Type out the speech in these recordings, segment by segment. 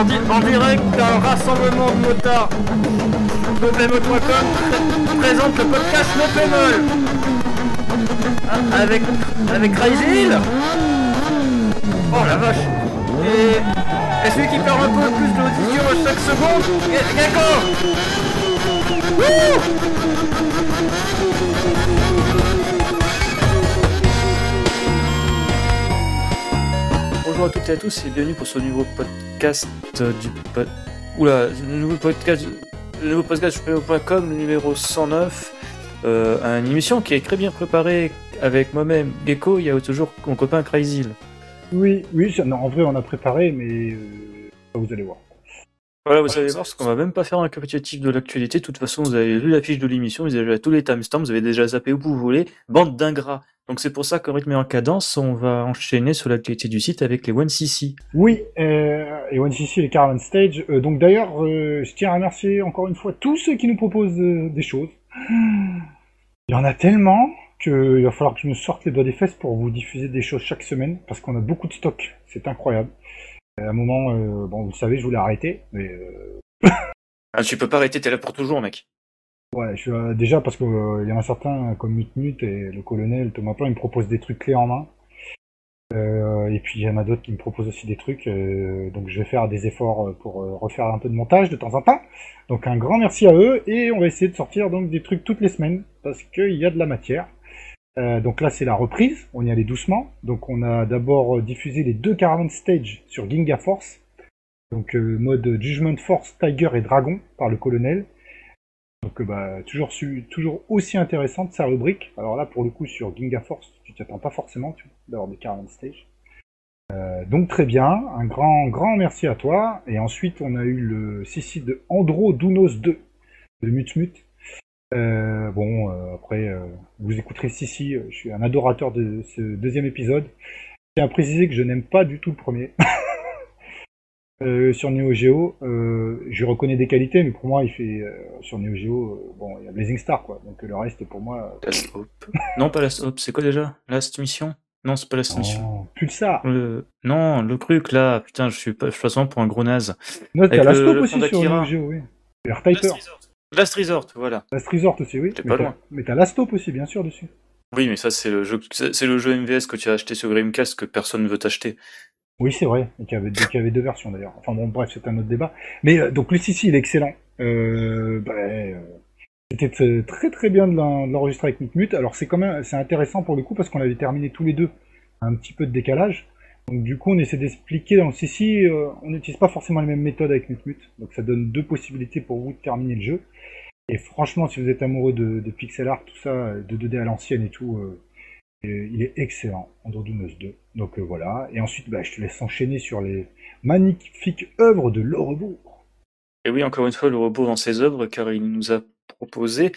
en, direct d'un rassemblement de motards. Pepemol.com présente le podcast Le Pémol. Avec, avec Hill. Oh la vache. Et, celui qui perd un peu plus d'audition à chaque seconde, Gecko. Bonjour à toutes et à tous et bienvenue pour ce nouveau podcast du pod... Oula, le nouveau podcast, le nouveau podcast numéro 109. Euh, une émission qui est très bien préparée avec moi-même, Gecko, il y a toujours mon copain Crazy. Oui, oui, en vrai on a préparé, mais euh, vous allez voir. Voilà, vous allez voir, parce qu'on va même pas faire un récapitulatif de l'actualité. De toute façon, vous avez vu la fiche de l'émission, vous avez déjà tous les timestamps, vous avez déjà zappé où vous voulez. Bande d'ingrats. Donc c'est pour ça qu'en rythme et en cadence, on va enchaîner sur l'actualité du site avec les 1cc. Oui, euh, et 1cc, les Caravan Stage. Euh, donc d'ailleurs, euh, je tiens à remercier encore une fois tous ceux qui nous proposent des choses. Il y en a tellement qu'il va falloir que je me sorte les doigts des fesses pour vous diffuser des choses chaque semaine, parce qu'on a beaucoup de stock. C'est incroyable. À un moment, bon, vous le savez, je voulais arrêter, mais... ah, tu peux pas arrêter, t'es là pour toujours, mec. Ouais, je, euh, déjà parce qu'il euh, y en a certains comme Mutmut et le colonel Thomas Plan, ils me proposent des trucs clés en main. Euh, et puis il y en a d'autres qui me proposent aussi des trucs, donc je vais faire des efforts pour refaire un peu de montage de temps en temps. Donc un grand merci à eux et on va essayer de sortir donc des trucs toutes les semaines parce qu'il y a de la matière. Donc là c'est la reprise, on y allait doucement. Donc on a d'abord diffusé les deux Caravan Stage sur Ginga Force, donc mode Judgment Force, Tiger et Dragon par le colonel. Donc bah, toujours, aussi intéressante sa rubrique. Alors là, pour le coup, sur Ginga Force, tu t'attends pas forcément d'avoir des 40 stage. Euh, donc très bien, un grand grand merci à toi. Et ensuite, on a eu le CC de Andro Dounos 2 de Mutmut. Euh, bon, euh, après, vous écouterez Sissi, je suis un adorateur de ce deuxième épisode. Je tiens à préciser que je n'aime pas du tout le premier. Euh, sur Neo Geo, euh, je reconnais des qualités, mais pour moi, il fait euh, sur Neo Geo, bon, il y a Blazing Star, quoi. Donc le reste, pour moi. Last Hope. non, pas Last Hope. C'est quoi déjà? Last Mission? Non, c'est pas Last Mission. Pulsar. Le... Non, le truc là. Putain, je suis pas, je suis pour un gros naze. Non, t'as Last Hope aussi sur Neo Geo, oui. Last Resort. Last Resort, voilà. Last Resort aussi, oui. T'es pas loin. Mais t'as Last Hope aussi, bien sûr, dessus. Oui, mais ça c'est le jeu, c'est le jeu MVS que tu as acheté sur Dreamcast que personne ne veut t'acheter. Oui, c'est vrai, et qu'il y, avait, y avait deux versions d'ailleurs. Enfin bon, bref, c'est un autre débat. Mais euh, donc le CC, il est excellent. Euh, bah, euh, C'était très très bien de l'enregistrer avec Mutmut. Alors c'est quand même c'est intéressant pour le coup parce qu'on avait terminé tous les deux un petit peu de décalage. Donc du coup, on essaie d'expliquer dans le CC, euh, on n'utilise pas forcément les mêmes méthodes avec Mutmut. Donc ça donne deux possibilités pour vous de terminer le jeu. Et franchement, si vous êtes amoureux de, pixel art, tout ça, de 2D à l'ancienne et tout, il est excellent, Androdunos 2. Donc euh, voilà. Et ensuite, bah, je te laisse enchaîner sur les magnifiques œuvres de Lorebourg. Et oui, encore une fois, Lorebourg dans ses œuvres, car il nous a proposé.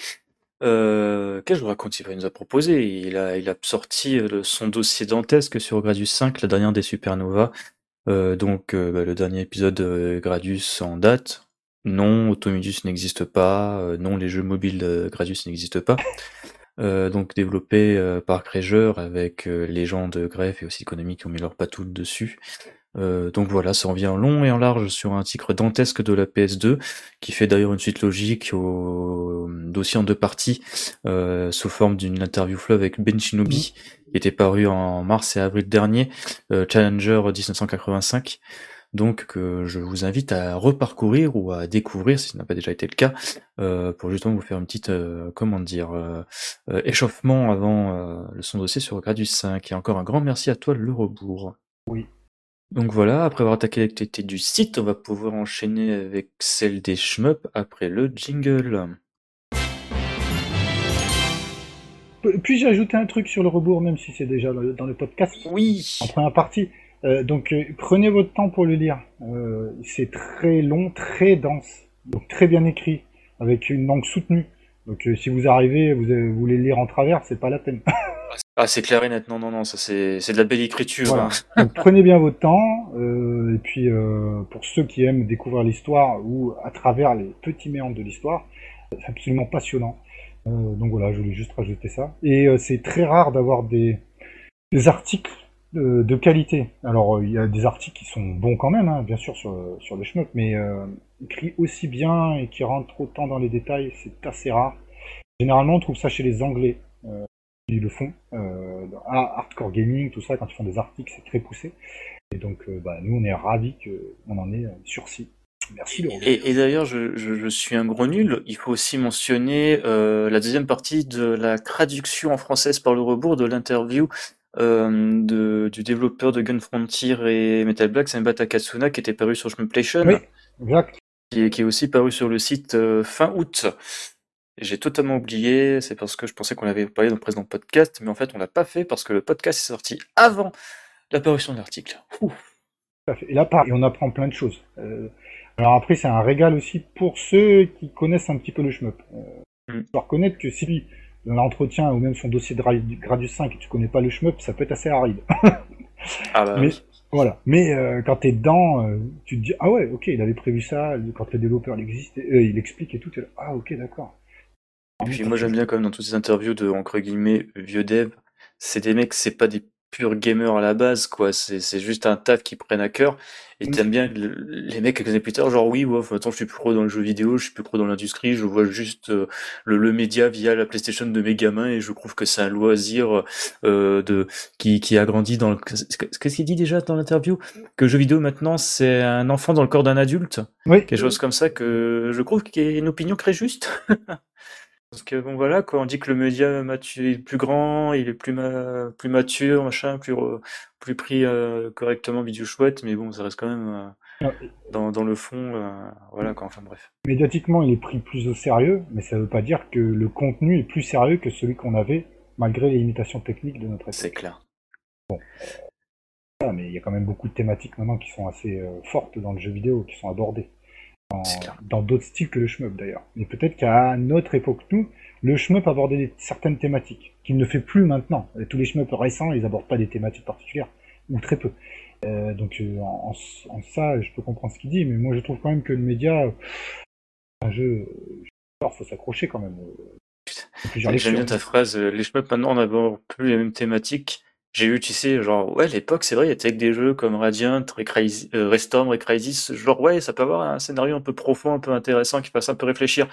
Euh, Qu'est-ce que je raconte Il nous a proposé. Il a, sorti euh, son dossier dantesque sur Gradius 5, la dernière des supernovas. Euh, donc, euh, bah, le dernier épisode Gradius en date. Non, Automidus n'existe pas. non, les jeux mobiles Gradius n'existent pas. Donc développé par Crégeur avec les gens de Greffe et aussi Konami qui ont mis leur patoulle dessus. Donc voilà, ça en vient en long et en large sur un titre dantesque de la PS2, qui fait d'ailleurs une suite logique au dossier en deux parties, sous forme d'une interview flow avec Ben Shinobi, qui était paru en mars et avril dernier, Challenger 1985 donc que je vous invite à reparcourir ou à découvrir, si ce n'a pas déjà été le cas, euh, pour justement vous faire une petite, euh, comment dire, euh, échauffement avant le son dossier sur Gradus 5. Et encore un grand merci à toi, le rebours. Oui. Donc voilà, après avoir attaqué l'actualité du site, on va pouvoir enchaîner avec celle des shmups après le jingle. Puis-je ajouter un truc sur le rebours, même si c'est déjà dans le podcast? Oui. En première partie. Euh, donc euh, prenez votre temps pour le lire. Euh, c'est très long, très dense, donc très bien écrit, avec une langue soutenue. Donc si vous arrivez, vous, voulez le lire en travers, c'est pas la peine. ah c'est clair et net, non non non, ça c'est de la belle écriture. Hein. donc, prenez bien votre temps, et puis pour ceux qui aiment découvrir l'histoire ou à travers les petits méandres de l'histoire, c'est absolument passionnant. donc voilà, je voulais juste rajouter ça. Et c'est très rare d'avoir des, des articles de, qualité. Alors, il y a des articles qui sont bons quand même, hein, bien sûr, sur, sur le shmup, mais euh, écrits aussi bien et qui rentrent autant dans les détails, c'est assez rare. Généralement, on trouve ça chez les Anglais. Euh, ils le font. Euh, hardcore gaming, tout ça, quand ils font des articles, c'est très poussé. Et donc, euh, bah, nous, on est ravis qu'on en ait sursis. Merci Et, et d'ailleurs, je, je, je, suis un gros nul. Il faut aussi mentionner euh, la deuxième partie de la traduction en française par le rebours de l'interview euh, de, du développeur de Gun Frontier et Metal Black, Senba Takatsuna, qui était paru sur Shmuplation. Oui, exact. Qui, qui, est aussi paru sur le site euh, fin août. J'ai totalement oublié, c'est parce que je pensais qu'on l'avait parlé dans le précédent podcast, mais en fait on l'a pas fait parce que le podcast est sorti avant l'apparition de l'article. Et là, pareil, on apprend plein de choses. Euh, alors après, c'est un régal aussi pour ceux qui connaissent un petit peu le shmup. Euh, mm. reconnaître que si dans l'entretien ou même son dossier de Gradus 5 et tu connais pas le shmup, ça peut être assez aride. ah bah, mais, voilà. Mais euh, quand tu es dedans, euh, tu te dis ah ouais, ok, il avait prévu ça. Quand le développeur il existe, il explique et tout. là, ah ok, d'accord. Et puis moi j'aime bien quand même dans toutes ces interviews de entre guillemets vieux dev, c'est des mecs, c'est pas des pur gamer à la base, quoi. C'est juste un taf qui prennent à cœur. Et t'aimes bien les mecs quelques années plus tard, genre oui, ouais, attends, je suis plus pro dans le jeu vidéo, je suis plus pro dans l'industrie, je vois juste euh, le, le média via la PlayStation de mes gamins et je trouve que c'est un loisir euh, de qui, qui a grandi dans le. Qu'est-ce qu'il dit déjà dans l'interview? Que le jeu vidéo maintenant c'est un enfant dans le corps d'un adulte? Oui. Quelque chose comme ça que je trouve qui est une opinion très juste. Parce que bon voilà, quand on dit que le média est plus grand, il est plus, plus mature, machin, plus, plus pris euh, correctement vidéo chouette, mais bon, ça reste quand même euh, dans, dans, le fond, euh, voilà quoi, enfin bref. Médiatiquement, il est pris plus au sérieux, mais ça veut pas dire que le contenu est plus sérieux que celui qu'on avait, malgré les limitations techniques de notre époque. C'est clair. Bon. mais il y a quand même beaucoup de thématiques maintenant qui sont assez fortes dans le jeu vidéo, qui sont abordées dans d'autres styles que le shmup d'ailleurs. Mais peut-être qu'à notre époque, nous, le shmup abordait certaines thématiques qu'il ne fait plus maintenant. tous les shmups récents, ils abordent pas des thématiques particulières, ou très peu. Euh, donc euh, en, ça, je peux comprendre ce qu'il dit, mais moi je trouve quand même que le média, un jeu, il faut s'accrocher quand même. J'aime bien ta phrase, euh, les shmups maintenant n'abordent plus les mêmes thématiques. J'ai eu, tu sais, genre, ouais, l'époque, c'est vrai, il y avait des jeux comme Radiant, euh, Restorm, Recrisis, genre, ouais, ça peut avoir un scénario un peu profond, un peu intéressant, qui fasse un peu réfléchir.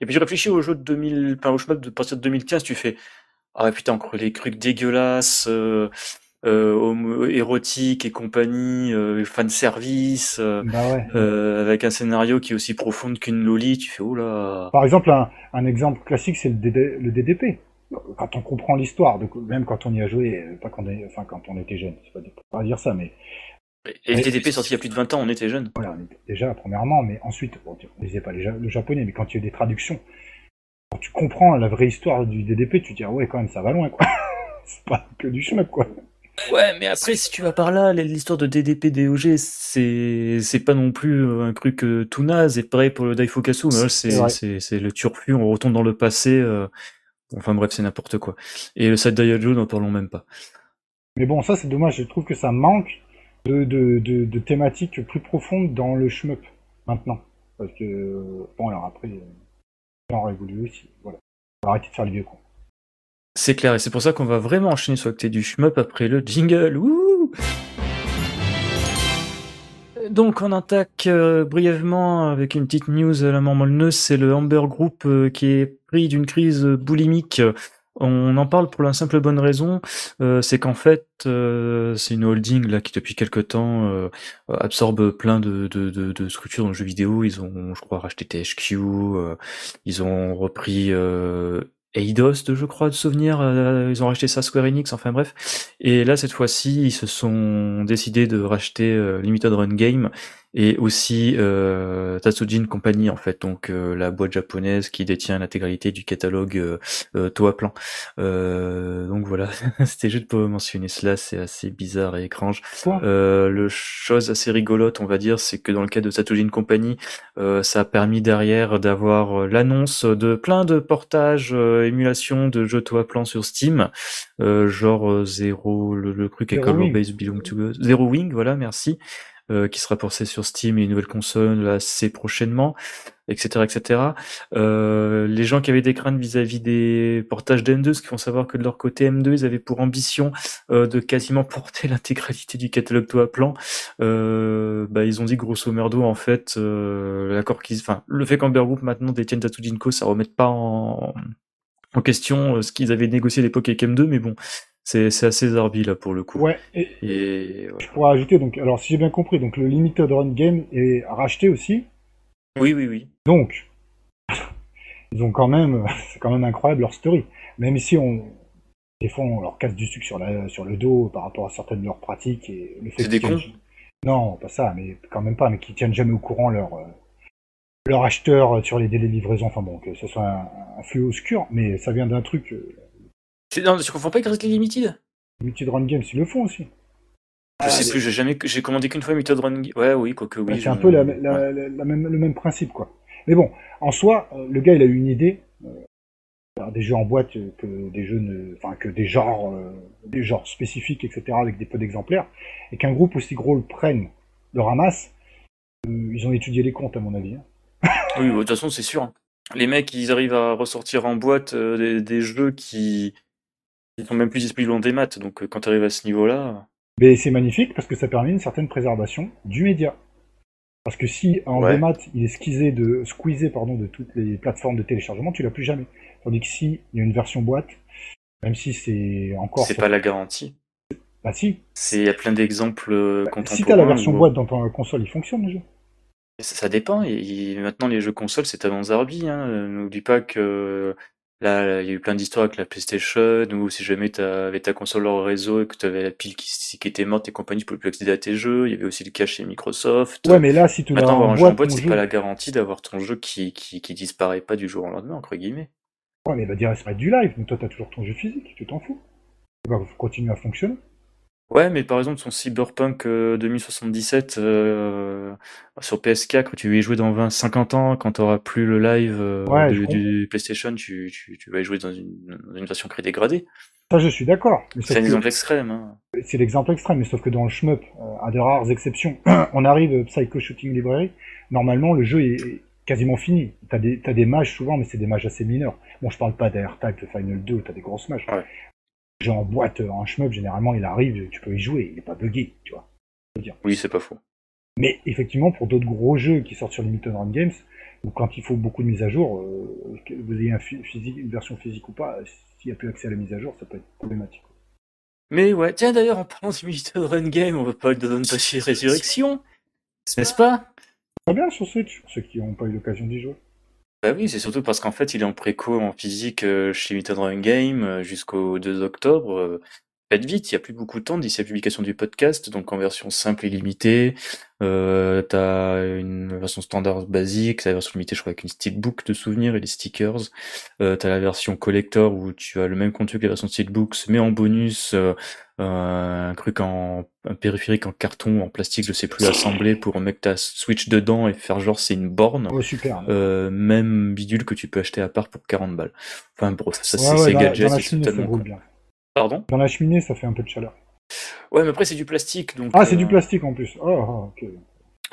Et puis tu réfléchis au jeu de 2000, enfin, au shmup de partir de 2015, tu fais, ah putain, encore les trucs dégueulasses, euh, euh, érotiques et compagnie, euh, fan service, euh, bah ouais. euh, avec un scénario qui est aussi profond qu'une loli, tu fais, oh là. Par exemple, un, un exemple classique, c'est le, DD, le DDP quand on comprend l'histoire, même quand on y a joué, pas quand on, enfin, quand on était jeune, c'est pas, pas dire ça, mais. Et le TDP sorti il y a plus de 20 ans, on était jeune. Voilà, déjà, premièrement, mais ensuite, bon, on lisait pas le japonais, mais quand il y a eu des traductions, quand tu comprends la vraie histoire du DDP, tu te dis, ah ouais, quand même, ça va loin, quoi. c'est pas que du schmuck, quoi. Ouais, mais après, si tu vas par là, l'histoire de DDP DOG, c'est c'est pas non plus un truc euh, tout naze. Et pareil pour le Daifukasu, c'est c'est le turfu, on retourne dans le passé. Euh, Enfin bref, c'est n'importe quoi. Et le side Joe, n'en parlons même pas. Mais bon, ça c'est dommage, je trouve que ça manque de, de, de, thématiques plus profondes dans le shmup, maintenant. Parce que, bon alors après, genre évolue aussi, voilà. On va arrêter de faire le vieux con. C'est clair, et c'est pour ça qu'on va vraiment enchaîner sur le du shmup après le jingle. Wouh donc on attaque euh, brièvement avec une petite news à la mort molleneuse, c'est le Amber Group euh, qui est pris d'une crise boulimique. On en parle pour la simple bonne raison, euh, c'est qu'en fait c'est une holding là qui depuis quelque temps absorbe plein de, de, de, de, structures dans le jeu vidéo. Ils ont, je crois, racheté THQ, ils ont repris Eidos, je crois, de souvenir. Euh, ils ont racheté ça Square Enix, enfin bref. Et là, cette fois-ci, ils se sont décidés de racheter euh, Limited Run Game et aussi euh, Tatsujin Company en fait, donc euh, la boîte japonaise qui détient l'intégralité du catalogue euh, euh Toa Plan. Euh, donc voilà, c'était juste pour mentionner cela, c'est assez bizarre et étrange. Euh, le chose assez rigolote, on va dire, c'est que dans le cas de Tatsujin Company, ça a permis derrière d'avoir l'annonce de plein de portages, émulations de jeux Toa Plan sur Steam, genre Zero, le, le truc Color Base Belong to Zero Wing, voilà, merci. Euh, qui sera porté sur Steam et une nouvelle console assez prochainement, etc., etc. Euh, les gens qui avaient des craintes vis-à-vis des portages d'M2, ce qu'il faut savoir que de leur côté M2, ils avaient pour ambition euh, de quasiment porter l'intégralité du catalogue Toa Plan. Euh, bah, ils ont dit grosso merdo en fait l'accord qu'ils, enfin le fait qu'Amber Group maintenant détienne Tatujinko, ça remette pas en en question ce qu'ils avaient négocié à l'époque avec M2, mais bon, c'est assez zarbi là pour le coup. Ouais. Et, je pourrais ajouter donc, alors si j'ai bien compris, donc le limited run game est racheté aussi? Oui, oui, oui. Donc, ils ont quand même, c'est quand même incroyable leur story. Même si on, des fois, on leur casse du sucre sur, la, sur le dos par rapport à certaines de leurs pratiques et le fait. C'est des cons? Non, pas ça, mais quand même pas, mais qui tiennent jamais au courant leur euh, leur acheteur sur les délais de livraison. Enfin bon, que ce soit un, un flux obscur, mais ça vient d'un truc. Euh, non, tu confonds pas avec Grizzly Limited? Limited Run Games, ils le font aussi. Je sais plus, j'ai jamais, j'ai commandé qu'une fois Limited Run Games. Ouais, oui, quoique oui. c'est un peu la, même, le même principe, quoi. Mais bon, en soi, euh, le gars, il a eu une idée. Euh, des jeux en boîte que des jeux ne, enfin que des genres, euh, des genres spécifiques, etc., avec des peu d'exemplaires, et qu'un groupe aussi gros le prenne, le ramasse. ils ont étudié les comptes, à mon avis. Hein. oui, de toute façon, c'est sûr. Les mecs, ils arrivent à ressortir en boîte des, jeux qui ils sont même plus disponibles en démat, donc euh, quand tu arrives à ce niveau-là. Mais c'est magnifique parce que ça permet une certaine préservation du média. Parce que si en démat il est squeezé de, squeezé pardon, de toutes les plateformes de téléchargement, tu l'as plus jamais. Tandis que si il y a une version boîte, même si c'est encore. C'est pas la garantie. Bah si. Il y a plein d'exemples euh, bah, Si t'as la version boîte dans ton console, il fonctionne le jeu. Ça, dépend. Et, maintenant, les jeux consoles, c'est avant Zarbi. Hein. N'oublie pas que Là, il y a eu plein d'histoires avec la PlayStation, ou si jamais tu avais ta console hors réseau et que tu avais la pile qui, qui, était morte et compagnie, tu pouvais plus accéder à tes jeux. Il y avait aussi le cas chez Microsoft. Ouais, mais là, si tu Maintenant, avoir un jeu en boîte, c'est pas la garantie d'avoir ton jeu qui, qui, qui, disparaît pas du jour au lendemain, entre guillemets. Ouais, mais va dire, c'est pas du live, mais toi, t'as toujours ton jeu physique, tu t'en fous. Il va continuer à fonctionner. Ouais, mais par exemple, son Cyberpunk 2077 euh, euh, sur PS4, tu vas y jouer dans 20, 50 ans, quand tu auras plus le live euh, du, PlayStation, tu, tu, vas y jouer dans une, version créée dégradée. Ça, je suis d'accord. C'est l'exemple extrême. Hein. C'est l'exemple extrême, mais sauf que dans le shmup, à de rares exceptions, on arrive Psycho Shooting Library, normalement, le jeu est quasiment fini. T'as des, as des mages souvent, mais c'est des mages assez mineurs. Bon, je parle pas d'AirTag, de Final 2, t'as des grosses mages. Ouais en boîte, en shmup, généralement, il arrive, tu peux y jouer, il n'est pas buggé, tu vois. Oui, c'est pas faux. Mais effectivement, pour d'autres gros jeux qui sortent sur Limited Run Games, ou quand il faut beaucoup de mises à jour, euh, que vous ayez un physique, une version physique ou pas, s'il n'y a plus accès à la mise à jour, ça peut être problématique. Mais ouais, tiens d'ailleurs, en parlant de Limited Run Game, on va parler de Donpachi Résurrection, n'est-ce pas? Très bien sur Switch, pour ceux qui n'ont pas eu l'occasion d'y jouer. Bah oui, c'est surtout parce qu'en fait, il est en préco en physique euh, chez Limited Run Game euh, jusqu'au 2 octobre. Euh, faites vite, il y a plus beaucoup de temps d'ici la publication du podcast, donc en version simple et limitée. Euh, t'as une version standard basique, la version limitée, je crois, avec une steelbook de souvenirs et des stickers. Euh, t'as la version collector où tu as le même contenu que la version steelbooks, mais en bonus, un truc en un périphérique en carton en plastique je sais plus assembler pour mettre ta Switch dedans et faire genre c'est une borne. Oh, super. Euh, même bidule que tu peux acheter à part pour 40 balles. Enfin bref ça c'est gadget c'est totalement bien. pardon? Dans la cheminée ça fait un peu de chaleur. Ouais mais après c'est du plastique donc ah c'est du euh, plastique en plus. Oh, oh, ok.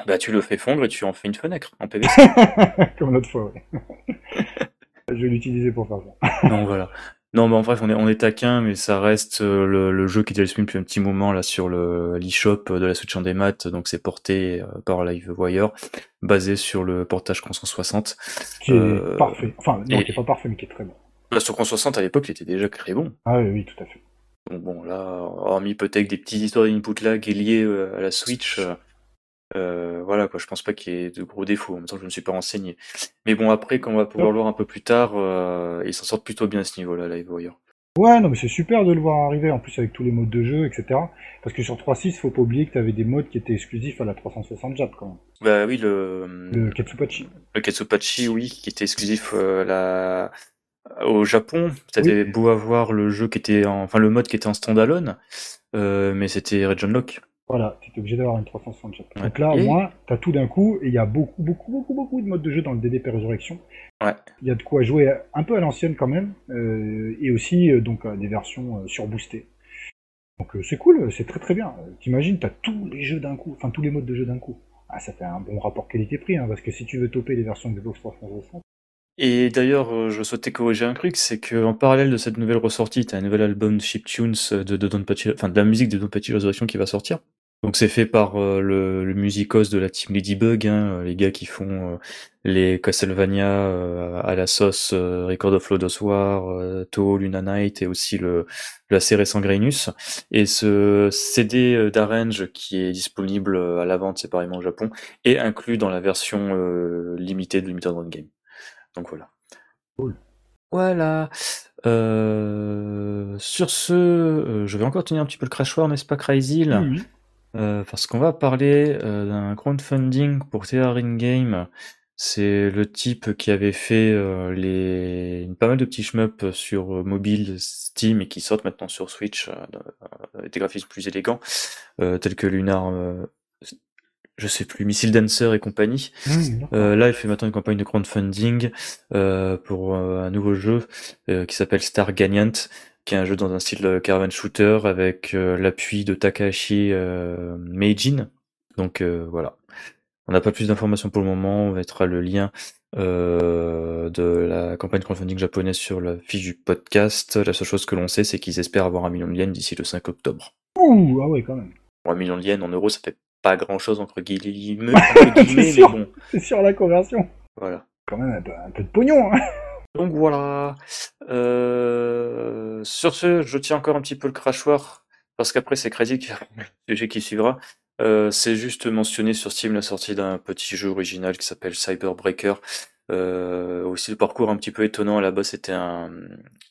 Bah tu le fais fondre et tu en fais une fenêtre en PVC comme l'autre fois ouais. je vais l'utiliser pour faire ça. Non voilà non, mais en bref, on est, on est taquin, mais ça reste euh, le, jeu qui était disponible depuis un petit moment là sur le l'eShop de la Switch en démat, donc c'est porté euh, par LiveWire, basé sur le portage 360. Qui est euh, parfait. Enfin, non, qui est pas parfait, mais qui est très bon. Là, sur 360 à l'époque, il était déjà très bon. Ah oui, oui, tout à fait. Donc bon, là, hormis peut-être des petites histoires d'input lag liées à la Switch, euh, voilà quoi, je pense pas qu'il y ait de gros défauts. En même temps, je ne me suis pas renseigné. Mais bon, après, quand on va pouvoir le voir un peu plus tard, euh, il s'en sort plutôt bien à ce niveau-là, Livewire. Ouais, non, mais c'est super de le voir arriver, en plus avec tous les modes de jeu, etc. Parce que sur 3.6, faut pas oublier que tu avais des modes qui étaient exclusifs à la 360 Jap, quand même. Bah oui, le... Le Ketsupachi. Le Ketsupachi, oui, qui était exclusif euh, la... au Japon. T'avais beau avoir le jeu qui était en... Enfin, le mode qui était en standalone, euh, mais c'était Region Lock. Voilà, tu es obligé d'avoir une 360 Donc là, au moins, tu as tout d'un coup, et il y a beaucoup, beaucoup, beaucoup, beaucoup de modes de jeu dans le DDP Résurrection. Ouais. Il y a de quoi jouer un peu à l'ancienne quand même, euh, et aussi euh, donc euh, des versions surboostées. Donc c'est cool, c'est très très bien. T'imagines, t'as tous les jeux d'un coup, enfin tous les modes de jeu d'un coup. Ah, ça fait un bon rapport qualité-prix, hein, parce que si tu veux toper les versions Xbox 360, et d'ailleurs, euh, je souhaitais corriger un truc, c'est qu'en parallèle de cette nouvelle ressortie, tu as un nouvel album chiptunes de, de Don enfin de la musique de Don Patchy Resurrection qui va sortir. Donc c'est fait par euh, le, le musicos de la team Ladybug, hein, les gars qui font euh, les Castlevania à la sauce Record of Lodoss War, Toho, Luna Knight et aussi le, assez récent Grainus. Et ce CD d'Arrange qui est disponible à la vente séparément au Japon est inclus dans la version limitée de Limited Run Game. Donc voilà. Cool. Voilà. Euh, sur ce, euh, je vais encore tenir un petit peu le crash war, n'est-ce pas, Crazy euh, Parce qu'on va parler d'un crowdfunding pour Thearin Game. C'est le type qui avait fait les pas mal de petits shmups sur mobile Steam et qui sortent maintenant sur Switch avec des graphismes plus élégants, tels que Lunar je sais plus, Missile Dancer et compagnie. Mmh, euh, là, il fait maintenant une campagne de crowdfunding euh, pour euh, un nouveau jeu euh, qui s'appelle Star Gagnant, qui est un jeu dans un style caravan shooter avec l'appui de Takahashi Meijin. Donc voilà. On n'a pas plus d'informations pour le moment. On mettra le lien de la campagne crowdfunding japonaise sur la fiche du podcast. La seule chose que l'on sait, c'est qu'ils espèrent avoir un million de yens d'ici le 5 octobre. Ouh, ah ouais, quand même. un million de yens en euros, ça fait pas grand chose entre guillemets, mais bon. C'est sur la conversion. Voilà. Quand même un peu, un peu de pognon. Hein. Donc voilà. Euh, sur ce, je tiens encore un petit peu le crachoir parce qu'après c'est Crazy qui le sujet qui suivra. Euh, c'est juste mentionné sur Steam la sortie d'un petit jeu original qui s'appelle Cyberbreaker. Euh, aussi le parcours un petit peu étonnant. À la base, c'était un,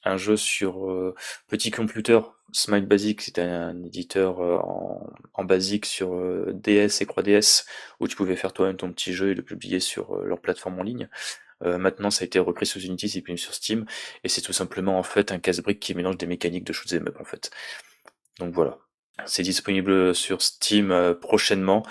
un jeu sur euh, petit computer Smile Basic, c'était un éditeur euh, en, en basique sur euh, DS et 3DS où tu pouvais faire toi-même ton petit jeu et le publier sur euh, leur plateforme en ligne. maintenant, ça a été repris sous Unity, c'est plus sur Steam, et c'est tout simplement en fait un casse-brique qui mélange des mécaniques de shoot'em up en fait. Donc voilà, c'est disponible sur Steam prochainement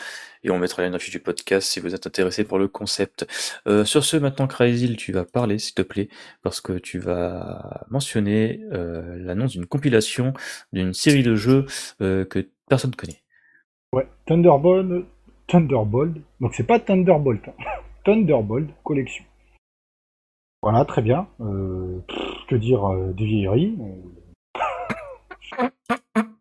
et on mettra les fiche du podcast si vous êtes intéressé par le concept. Euh, sur ce, maintenant, Crazy, tu vas parler, s'il te plaît, parce que tu vas mentionner euh, l'annonce d'une compilation d'une série de jeux euh, que personne ne connaît. Ouais, Thunderbolt, Thunderbolt, donc c'est pas Thunderbolt, hein. Thunderbolt Collection. Voilà, très bien. que dire des vieilleries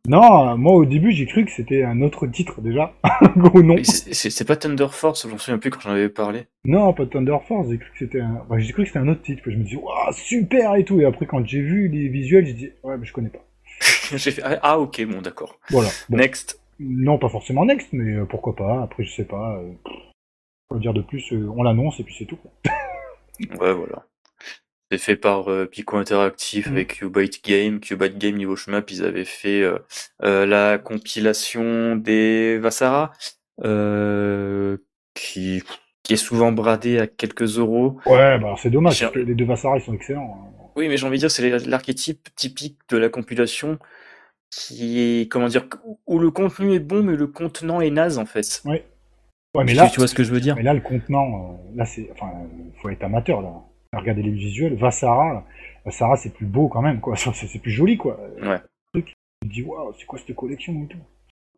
non, moi au début j'ai cru que c'était un autre titre déjà. Gros nom. C'est pas Thunder Force, j'en souviens plus quand j'en avais parlé. Non, pas Thunder Force, j'ai cru que c'était un... j'ai cru que c'était un autre titre. Je me dis, waouh, super et tout. Et après quand j'ai vu les visuels, j'ai dit, ouais, mais je connais pas. j'ai fait, ah, ah ok, bon d'accord. Voilà. Next. Non, pas forcément next, mais euh, pourquoi pas. Après, je sais pas. Euh... dire de plus euh, On l'annonce et puis c'est tout. ouais, voilà. C'est fait par euh, Pico Interactive mmh. avec Qbyte Game. Qbyte Game niveau chemin, ils avaient fait euh, euh, la compilation des Vassara, qui, qui est souvent bradé à quelques euros. Ouais, bah c'est dommage, parce que les deux Vassara, ils sont excellents. Hein. Oui, mais j'ai envie de dire, c'est l'archétype typique de la compilation qui est, comment dire, où le contenu est bon, mais le contenant est naze, en fait. Oui. Ouais, mais là, tu vois ce que je veux dire? Mais là, le contenant, là, c'est, enfin, faut être amateur, là regarder les visuels, Vassara, Vassara c'est plus beau quand même, quoi. C'est plus joli, quoi. Ouais. Tu dis, waouh, c'est quoi cette collection et tout.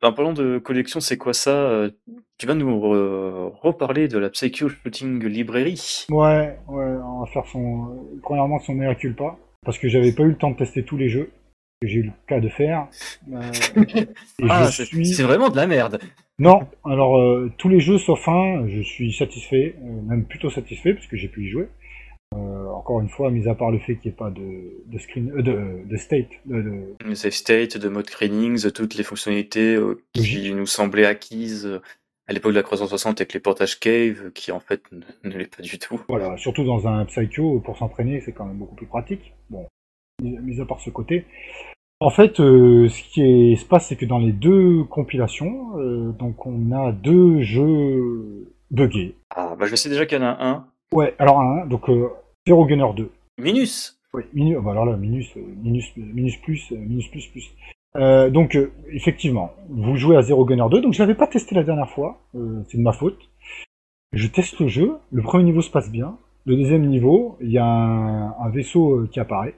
En parlant de collection, c'est quoi ça euh, Tu vas nous reparler de la Psycho Shooting Library Ouais, ouais, on va faire son. Premièrement, son mea culpa, parce que j'avais pas eu le temps de tester tous les jeux que j'ai eu le cas de faire. Euh, ah, c'est vraiment de la merde. Non, alors euh, tous les jeux sauf un, je suis satisfait, même plutôt satisfait parce que j'ai pu y jouer. Euh, encore une fois, mis à part le fait qu'il n'y ait pas de, de, screen, euh, de, de state, de, de... Save state, de mode screenings, toutes les fonctionnalités euh, qui nous semblaient acquises à l'époque de la 360 avec les portages cave, qui en fait ne, l'est pas du tout. Voilà, surtout dans un Psycho, pour s'entraîner, c'est quand même beaucoup plus pratique. Bon, mis à part ce côté. En fait, ce qui se passe, c'est que dans les deux compilations, donc on a deux jeux buggés. Ah, bah je sais déjà qu'il y en a un Ouais, alors un, donc euh, Zero Gunner 2. Minus Oui, minus, bah alors là, minus, euh, minus, minus plus, euh, minus plus plus. Euh, donc, euh, effectivement, vous jouez à Zero Gunner 2, donc je l'avais pas testé la dernière fois, c'est de ma faute. Je teste le jeu, le premier niveau se passe bien, le deuxième niveau, il y a un, un vaisseau qui apparaît,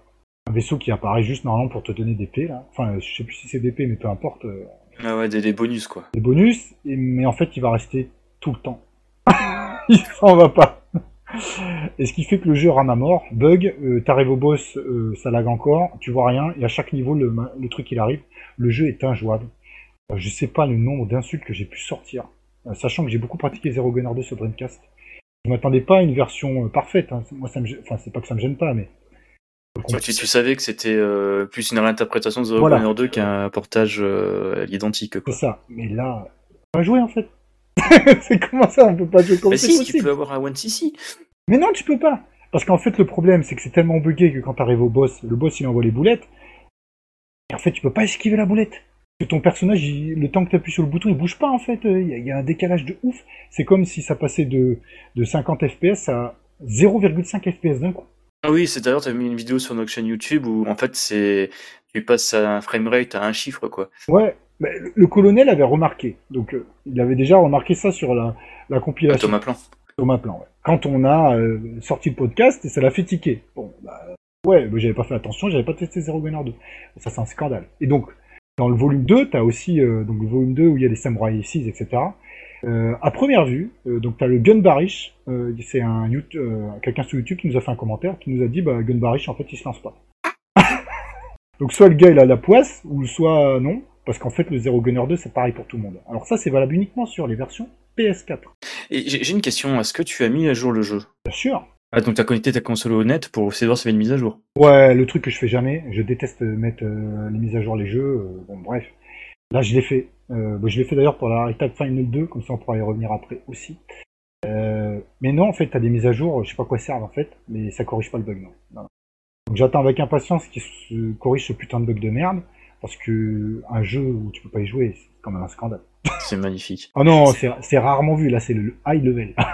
un vaisseau qui apparaît juste normalement pour te donner des P là. Enfin, je sais plus si c'est des P, mais peu importe. euh, Ah ouais, des, des bonus quoi. des bonus, et- mais en fait, il va rester tout le temps. il s'en va pas. Et ce qui fait que le jeu rame à mort, bug, euh, t'arrives au boss, euh, ça lag encore, tu vois rien, et à chaque niveau, le, truc il arrive, le jeu est injouable. Euh, je sais pas le nombre d'insultes que j'ai pu sortir, euh, sachant que j'ai beaucoup pratiqué Zero Gunner 2 sur Dreamcast. Je m'attendais pas à une version parfaite, hein. moi ça me enfin c'est pas que ça me gêne pas, mais... Tu, tu savais que c'était plus une réinterprétation de The Voilà. Runner 2 qu'un portage à l'identique quoi. C'est ça, mais là, pas jouer en fait. c'est comment ça, on peut pas jouer comme Bah si, possible tu peux avoir un One CC. Mais non, tu peux pas. Parce qu'en fait, le problème, c'est que c'est tellement bugué que quand t'arrives au boss, le boss il envoie les boulettes. Et en fait, tu peux pas esquiver la boulette. Que ton personnage, il- le temps que t'appuies sur le bouton, il bouge pas en fait. Il y, a- il y a un décalage de ouf. C'est comme si ça passait de, de 50 FPS à 0,5 FPS d'un coup. Ah oui, c'est d'ailleurs, t'as mis une vidéo sur notre chaîne YouTube où en fait c'est tu passes à un framerate à un chiffre quoi. Ouais, mais le, le colonel avait remarqué. Donc, euh, il avait déjà remarqué ça sur la, la compilation. Thomas Plan. Thomas Plan, ouais. Quand on a euh, sorti le podcast, et ça l'a fait tiquer. Bon, bah, ouais, mais j'avais pas fait attention, j'avais pas testé Zero Gunner 2. Ça, c'est un scandale. Et donc, dans le volume 2, t'as aussi, euh, donc le volume 2 où il y a les Samurai 6, etc. À première vue, donc t'as le Gun Barish, c'est un quelqu'un sur YouTube qui nous a fait un commentaire, qui nous a dit, bah, Gun Barish, en fait, il se lance pas. donc, soit le gars, il a la poisse, ou soit non, parce qu'en fait, le Zero Gunner 2, c'est pareil pour tout le monde. Alors ça, c'est valable uniquement sur les versions PS4. Et j'ai une question, est-ce que tu as mis à jour le jeu? Bien sûr. Ah donc t'as connecté ta console au net pour essayer de voir s'il y avait une mise à jour? Ouais, le truc que je fais jamais, je déteste mettre euh, les mises à jour les jeux. euh, bon, bref. Là, je l'ai fait. Euh, bon, je l'ai fait d'ailleurs pour la Retag Final 2, comme ça on pourra y revenir après aussi. Mais non, en fait, t'as des mises à jour, je sais pas quoi servent en fait, mais ça corrige pas le bug, non. Non. Donc j'attends avec impatience qu'il se corrige ce putain de bug de merde, parce que un jeu où tu peux pas y jouer, c'est quand même un scandale. C'est magnifique. Oh non, c'est c'est rarement vu, là c'est le high level.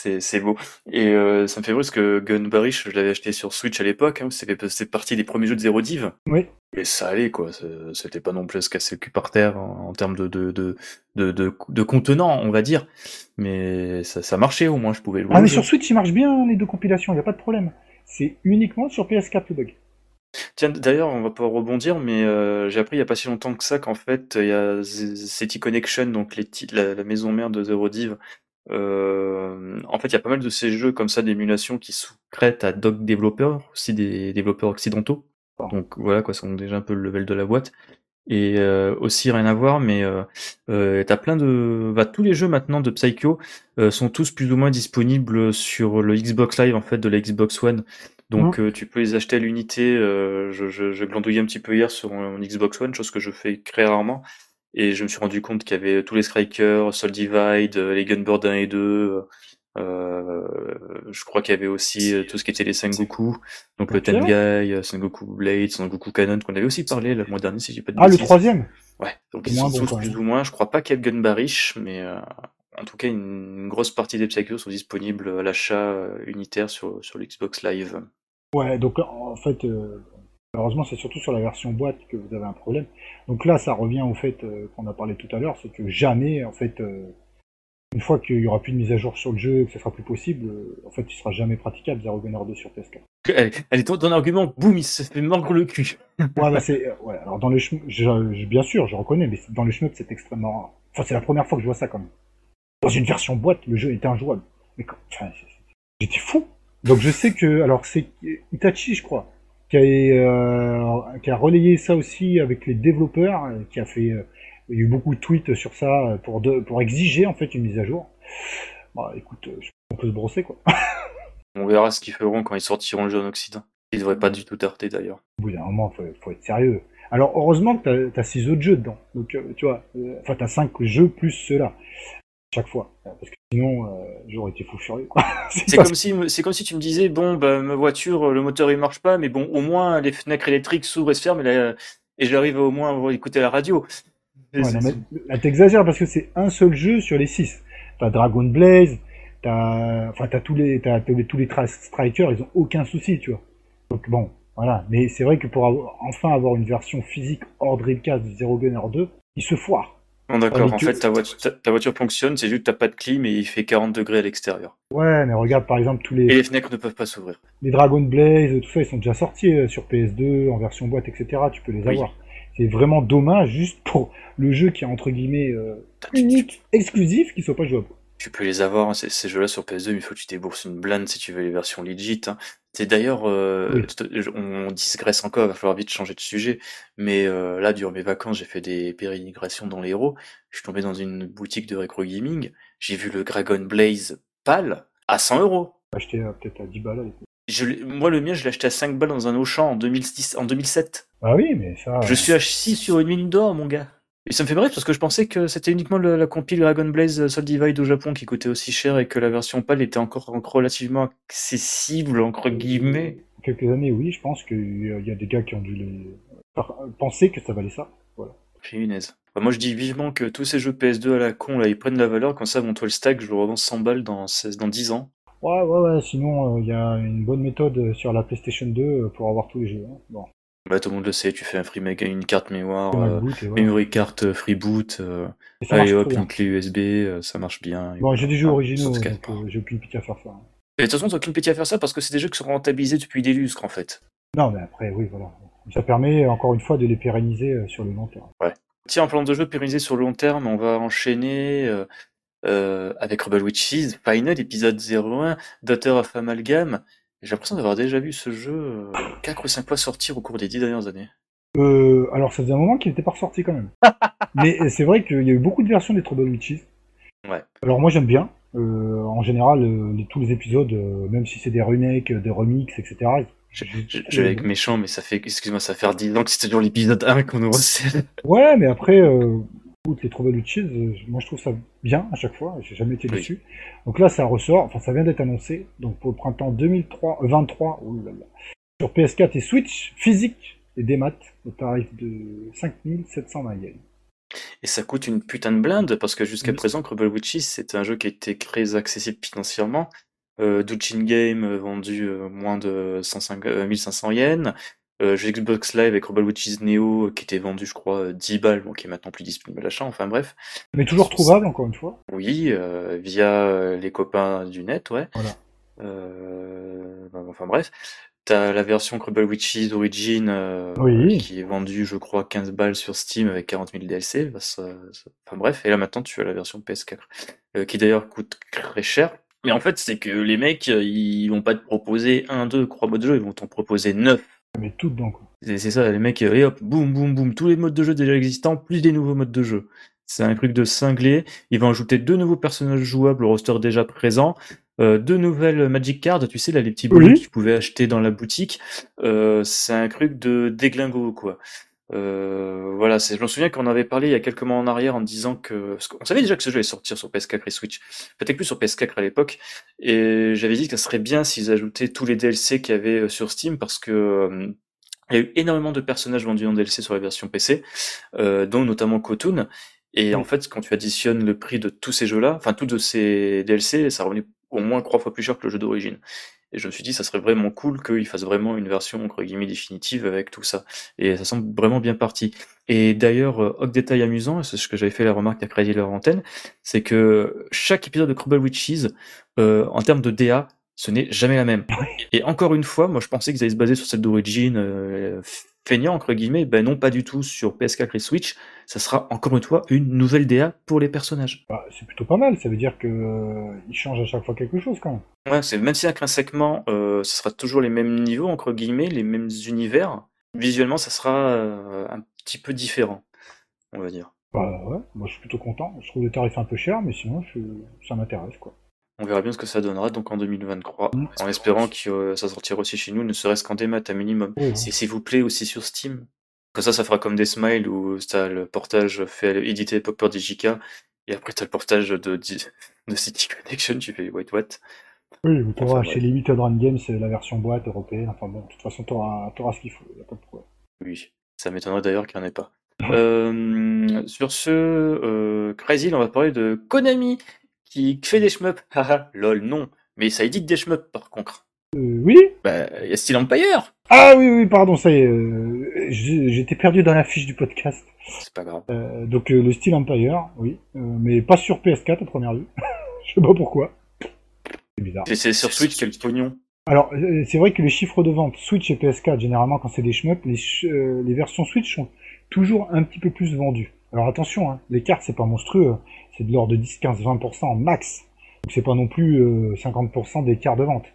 C'est c'est beau. Et euh, ça me fait rire parce que Gun Barish, je l'avais acheté sur Switch à l'époque, hein, c'était c'était partie des premiers jeux de Zero Div. oui. Et ça allait quoi, c'est- c'était pas non plus à se casser le cul par terre en, en termes de de, de, de, contenant, on va dire. Mais ça, ça marchait au moins, je pouvais jouer. Ah mais jeu. sur Switch, il marche bien les deux compilations, y a pas de problème. C'est uniquement sur PS4 le bug. Tiens, d'ailleurs, on va pas rebondir, mais euh, j'ai appris il y a pas si longtemps que ça qu'en fait, il y a City Connection, donc la, maison mère de Zero Div. Euh, en fait, il y a pas mal de ces jeux comme ça d'émulation qui sous-traitent à Dog Developer, aussi des développeurs occidentaux. Donc voilà, quoi, sont déjà un peu le level de la boîte. Et euh, aussi rien à voir, mais t'as plein de, bah, tous les jeux maintenant de Psycho sont tous plus ou moins disponibles sur le Xbox Live en fait de la Xbox One. Donc euh, tu peux les acheter à l'unité. euh, je, je, je glandouillais un petit peu hier sur mon Xbox One, chose que je fais très rarement. Et je me suis rendu compte qu'il y avait tous les Strikers, Soul Divide, euh, les Gunbird 1 et 2. Euh, je crois qu'il y avait aussi euh, tout ce qui était les Sengoku, donc le. Tengai, euh, Sengoku Blade, Sengoku Canon, qu'on avait aussi parlé le mois dernier, si j'ai pas de Ah, le troisième Ouais, donc ils sont bon, tous plus ou moins. Je crois pas qu'il y ait de Gun Barish, mais euh, en tout cas, une, une grosse partie des Psychos sont disponibles à l'achat euh, unitaire sur, sur l'Xbox Live. Ouais, donc en fait, euh, malheureusement, c'est surtout sur la version boîte que vous avez un problème. Donc là, ça revient au fait euh, qu'on a parlé tout à l'heure, c'est que jamais, en fait, euh, une fois qu'il y aura plus de mise à jour sur le jeu, que ce sera plus possible, euh, en fait, il sera jamais praticable Zero Gunner 2 sur PS4. Elle, elle est ton, ton argument, boum, il se fait mordre le cul. Ouais, bah c'est, euh, ouais, alors dans le shmup, je- je- bien sûr, je reconnais, mais dans le shmup, c'est extrêmement rare. Enfin, c'est la première fois que je vois ça quand même. Dans une version boîte, le jeu était injouable. Mais quand, enfin, j'étais fou. Donc je sais que, alors c'est Itachi, je crois, qui a, euh, qui a relayé ça aussi avec les développeurs, euh, qui a fait, euh, il y a eu beaucoup de tweets sur ça pour de, pour exiger en fait une mise à jour. Bah, écoute, on peut se brosser quoi. On verra ce qu'ils feront quand ils sortiront le jeu en Occident. Ils devraient pas du tout tarder d'ailleurs. Au bout d'un moment, faut, faut être sérieux. Alors, heureusement que t'as as six autres jeux dedans. Donc, tu vois, enfin, t'as cinq jeux plus ceux-là. Chaque fois. Parce que sinon, euh, j'aurais été fou furieux. C'est comme si, comme si tu me disais, bon, bah, ma voiture, le moteur il marche pas, mais bon, au moins les fenêtres électriques s'ouvrent et se ferment, et, et j'arrive au moins à écouter la radio. Ouais, non, mais là, t'exagères parce que c'est un seul jeu sur les six. T'as Dragon Blaze, t'as, enfin, tous les, tous les tra- strikers, ils ont aucun souci, tu vois. Donc bon, voilà. Mais c'est vrai que pour avoir- enfin avoir une version physique hors Dreamcast de Zero Gunner 2, il se foire. Bon, d'accord, en fait, ta voiture, ta, ta voiture fonctionne, c'est juste que t'as pas de clim et il fait 40 degrés à l'extérieur. Ouais, mais regarde par exemple tous Et les, les fenêtres ne peuvent pas s'ouvrir. les Dragon Blaze, tout ça, ils sont déjà sortis euh, sur PS2, en version boîte, etc. Tu peux les Oui. avoir. C'est vraiment dommage juste pour le jeu qui est entre guillemets euh, unique, exclusif, qui soit pas jouable. Tu peux les avoir, hein, ces, ces jeux-là sur PS2, mais il faut que tu débourses une blinde si tu veux les versions legit. Hein. C'est d'ailleurs, euh, Oui. on digresse encore, il va falloir vite changer de sujet. Mais euh, là, durant mes vacances, j'ai fait des pérégrinations dans l'Hérault. Je suis tombé dans une boutique de rétro gaming. J'ai vu le Dragon Blaze pâle à 100 euros. Acheter euh, peut-être à 10 balles. avec- Je l'ai- Moi, le mien, je l'ai acheté à 5 balles dans un Auchan en, 2006, en 2007. Ah oui, mais ça. Je suis assis sur une mine d'or, mon gars. Et ça me fait bref parce que je pensais que c'était uniquement le- la compile Dragon Blaze Soul Divide au Japon qui coûtait aussi cher et que la version PAL était encore relativement accessible, entre guillemets. quelques années, oui, je pense qu'il y a des gars qui ont dû les... penser que ça valait ça. Voilà. Punaise. Bah, moi, je dis vivement que tous ces jeux PS2 à la con, là, ils prennent la valeur. Comme ça, mon toile stack, je le revends 100 balles dans, 16 dans 10 ans. Ouais, ouais, ouais, sinon, euh, il y a une bonne méthode euh, sur la PlayStation 2 euh, pour avoir tous les jeux. hein. Bon, Bah, tout le monde le sait, tu fais un free mag- une carte mémoire, euh, boot memory card euh, free boot, euh, allez hop, une clé USB, euh, ça marche bien. Bon, j'ai des jeux originaux, calme. euh, j'ai aucune pitié à faire ça. hein. Et de toute façon, t'as aucune pitié à faire ça parce que c'est des jeux qui sont rentabilisés depuis des lustres, en fait. Non, mais après, oui, voilà. Ça permet, encore une fois, de les pérenniser sur le long terme. Tiens, en plan de jeu pérennisé sur le long terme, on va enchaîner euh, avec Rebel Witches, Final, épisode 01, Daughter of Amalgam. J'ai l'impression d'avoir déjà vu ce jeu euh, 4 ou 5 fois sortir au cours des 10 dernières années. Euh, alors, ça faisait un moment qu'il n'était pas ressorti quand même. mais euh, c'est vrai qu'il y a eu beaucoup de versions des Trouble Witches. Ouais. Alors, moi, j'aime bien. Euh, en général, euh, les- tous les épisodes, euh, même si c'est des remakes, euh, des remixes, etc. Je, j'ai- je- je vais être méchant, mais ça fait, excuse-moi, ça fait 10 ans que c'était toujours l'épisode 1 qu'on nous recèle. Ouais, mais après, euh, écoute, les Trouble Witches, euh, moi je trouve ça bien à chaque fois, j'ai jamais été Oui. déçu. Donc là, ça ressort, enfin ça vient d'être annoncé, donc pour le printemps 2003, euh, 23, oh là là, sur PS4 et Switch, physique et des maths, au tarif de 5720 yens. Et ça coûte une putain de blinde, parce que jusqu'à Oui. présent, Rebel Witches, c'est un jeu qui a été très accessible financièrement. Euh, Douchin Game euh, vendu euh, moins de 105, euh, 1500 yens. Euh, jeu Xbox Live avec Rebel Witches Neo euh, qui était vendu, je crois, euh, 10 balles, bon, qui est maintenant plus disponible à l'achat, enfin bref. Mais toujours trouvable, encore une fois. Oui, euh, via euh, les copains du net, ouais. Voilà. Euh, non, enfin bref. T'as la version Rebel Witches Origin euh, Oui. qui est vendue, je crois, 15 balles sur Steam avec 40 000 DLC. Bah, ça- ça- Enfin bref, et là maintenant tu as la version PS4 euh, qui d'ailleurs coûte très cher. Mais en fait, c'est que les mecs, euh, ils vont pas te proposer un, deux, trois modes de jeu, ils vont t'en proposer neuf. Mais tout dedans, quoi. C'est ça, les mecs, euh, et hop, boum, boum, boum, tous les modes de jeu déjà existants, plus des nouveaux modes de jeu. C'est un truc de cinglé. Ils vont ajouter deux nouveaux personnages jouables au roster déjà présent, euh, deux nouvelles Magic Cards, tu sais, là, les petits bonus Oui. que tu pouvais acheter dans la boutique. Euh, c'est un truc de déglingo, quoi. Euh, voilà, je me souviens qu'on avait parlé il y a quelques mois en arrière en disant que, qu'on savait déjà que ce jeu allait sortir sur PS4 et Switch. Peut-être plus sur PS4 à l'époque. Et j'avais dit que ça serait bien s'ils ajoutaient tous les DLC qu'il y avait euh, sur Steam parce que, euh, il y a eu énormément de personnages vendus en DLC sur la version PC, euh, dont notamment Kotun. Et en fait, quand tu additionnes le prix de tous ces jeux-là, enfin tous de ces DLC, ça revenait au moins trois fois plus cher que le jeu d'origine. Et je me suis dit, ça serait vraiment cool qu'ils fassent vraiment une version entre guillemets définitive avec tout ça. Et ça semble vraiment bien parti. Et d'ailleurs, euh, autre détail amusant, et c'est ce que j'avais fait la remarque à Crazy leur antenne, c'est que chaque épisode de Crumble Witches, euh, en termes de DA, ce n'est jamais la même. Et encore une fois, moi je pensais qu'ils allaient se baser sur celle d'origine euh, feignant entre guillemets, ben non pas du tout sur PS4 et Switch, ça sera encore une fois une nouvelle DA pour les personnages. Bah, c'est plutôt pas mal, ça veut dire que euh, ils changent à chaque fois quelque chose quand même. Ouais, c'est même si intrinsèquement euh, ce sera toujours les mêmes niveaux entre guillemets, les mêmes univers, visuellement ça sera euh, un petit peu différent, on va dire. Bah ouais, moi je suis plutôt content. Je trouve le tarif un peu cher, mais sinon je- ça m'intéresse quoi. On verra bien ce que ça donnera donc en 2023, Mm. en espérant que euh, ça sortira aussi chez nous, ne serait-ce qu'en démat à minimum. Si- S'il vous plaît, aussi sur Steam. Comme ça, ça fera comme des smiles où t'as le portage fait édité par Digica, et après t'as le portage de, City Connection, tu fais wait what? Oui, ou t'auras Enfin, chez. Limited Run Games c'est la version boîte européenne. Enfin bon, de toute façon t'auras auras ce qu'il faut, y a pas de problème. Oui, ça m'étonnerait d'ailleurs qu'il n'y en ait pas. Euh, sur ce, euh, Crazy, on va parler de Konami, qui fait des shmups. Haha, lol, non. Mais ça édite des shmups, par contre. Euh, oui Bah, il y a Steel Empire Ah oui, oui, pardon, ça y est. euh, j'étais perdu dans la fiche du podcast. C'est pas grave. Euh, donc le style Empire, oui, mais pas sur PS4 à première vue. Je sais pas pourquoi. C'est bizarre. C'est sur Switch quel pognon alors, c'est vrai que les chiffres de vente Switch et PS4, généralement, quand c'est des shmups, les, les, versions Switch sont toujours un petit peu plus vendues. Alors attention, hein, les cartes, c'est pas monstrueux. C'est de l'ordre de 10, 15, 20% max. Donc c'est pas non plus 50% des cartes de vente.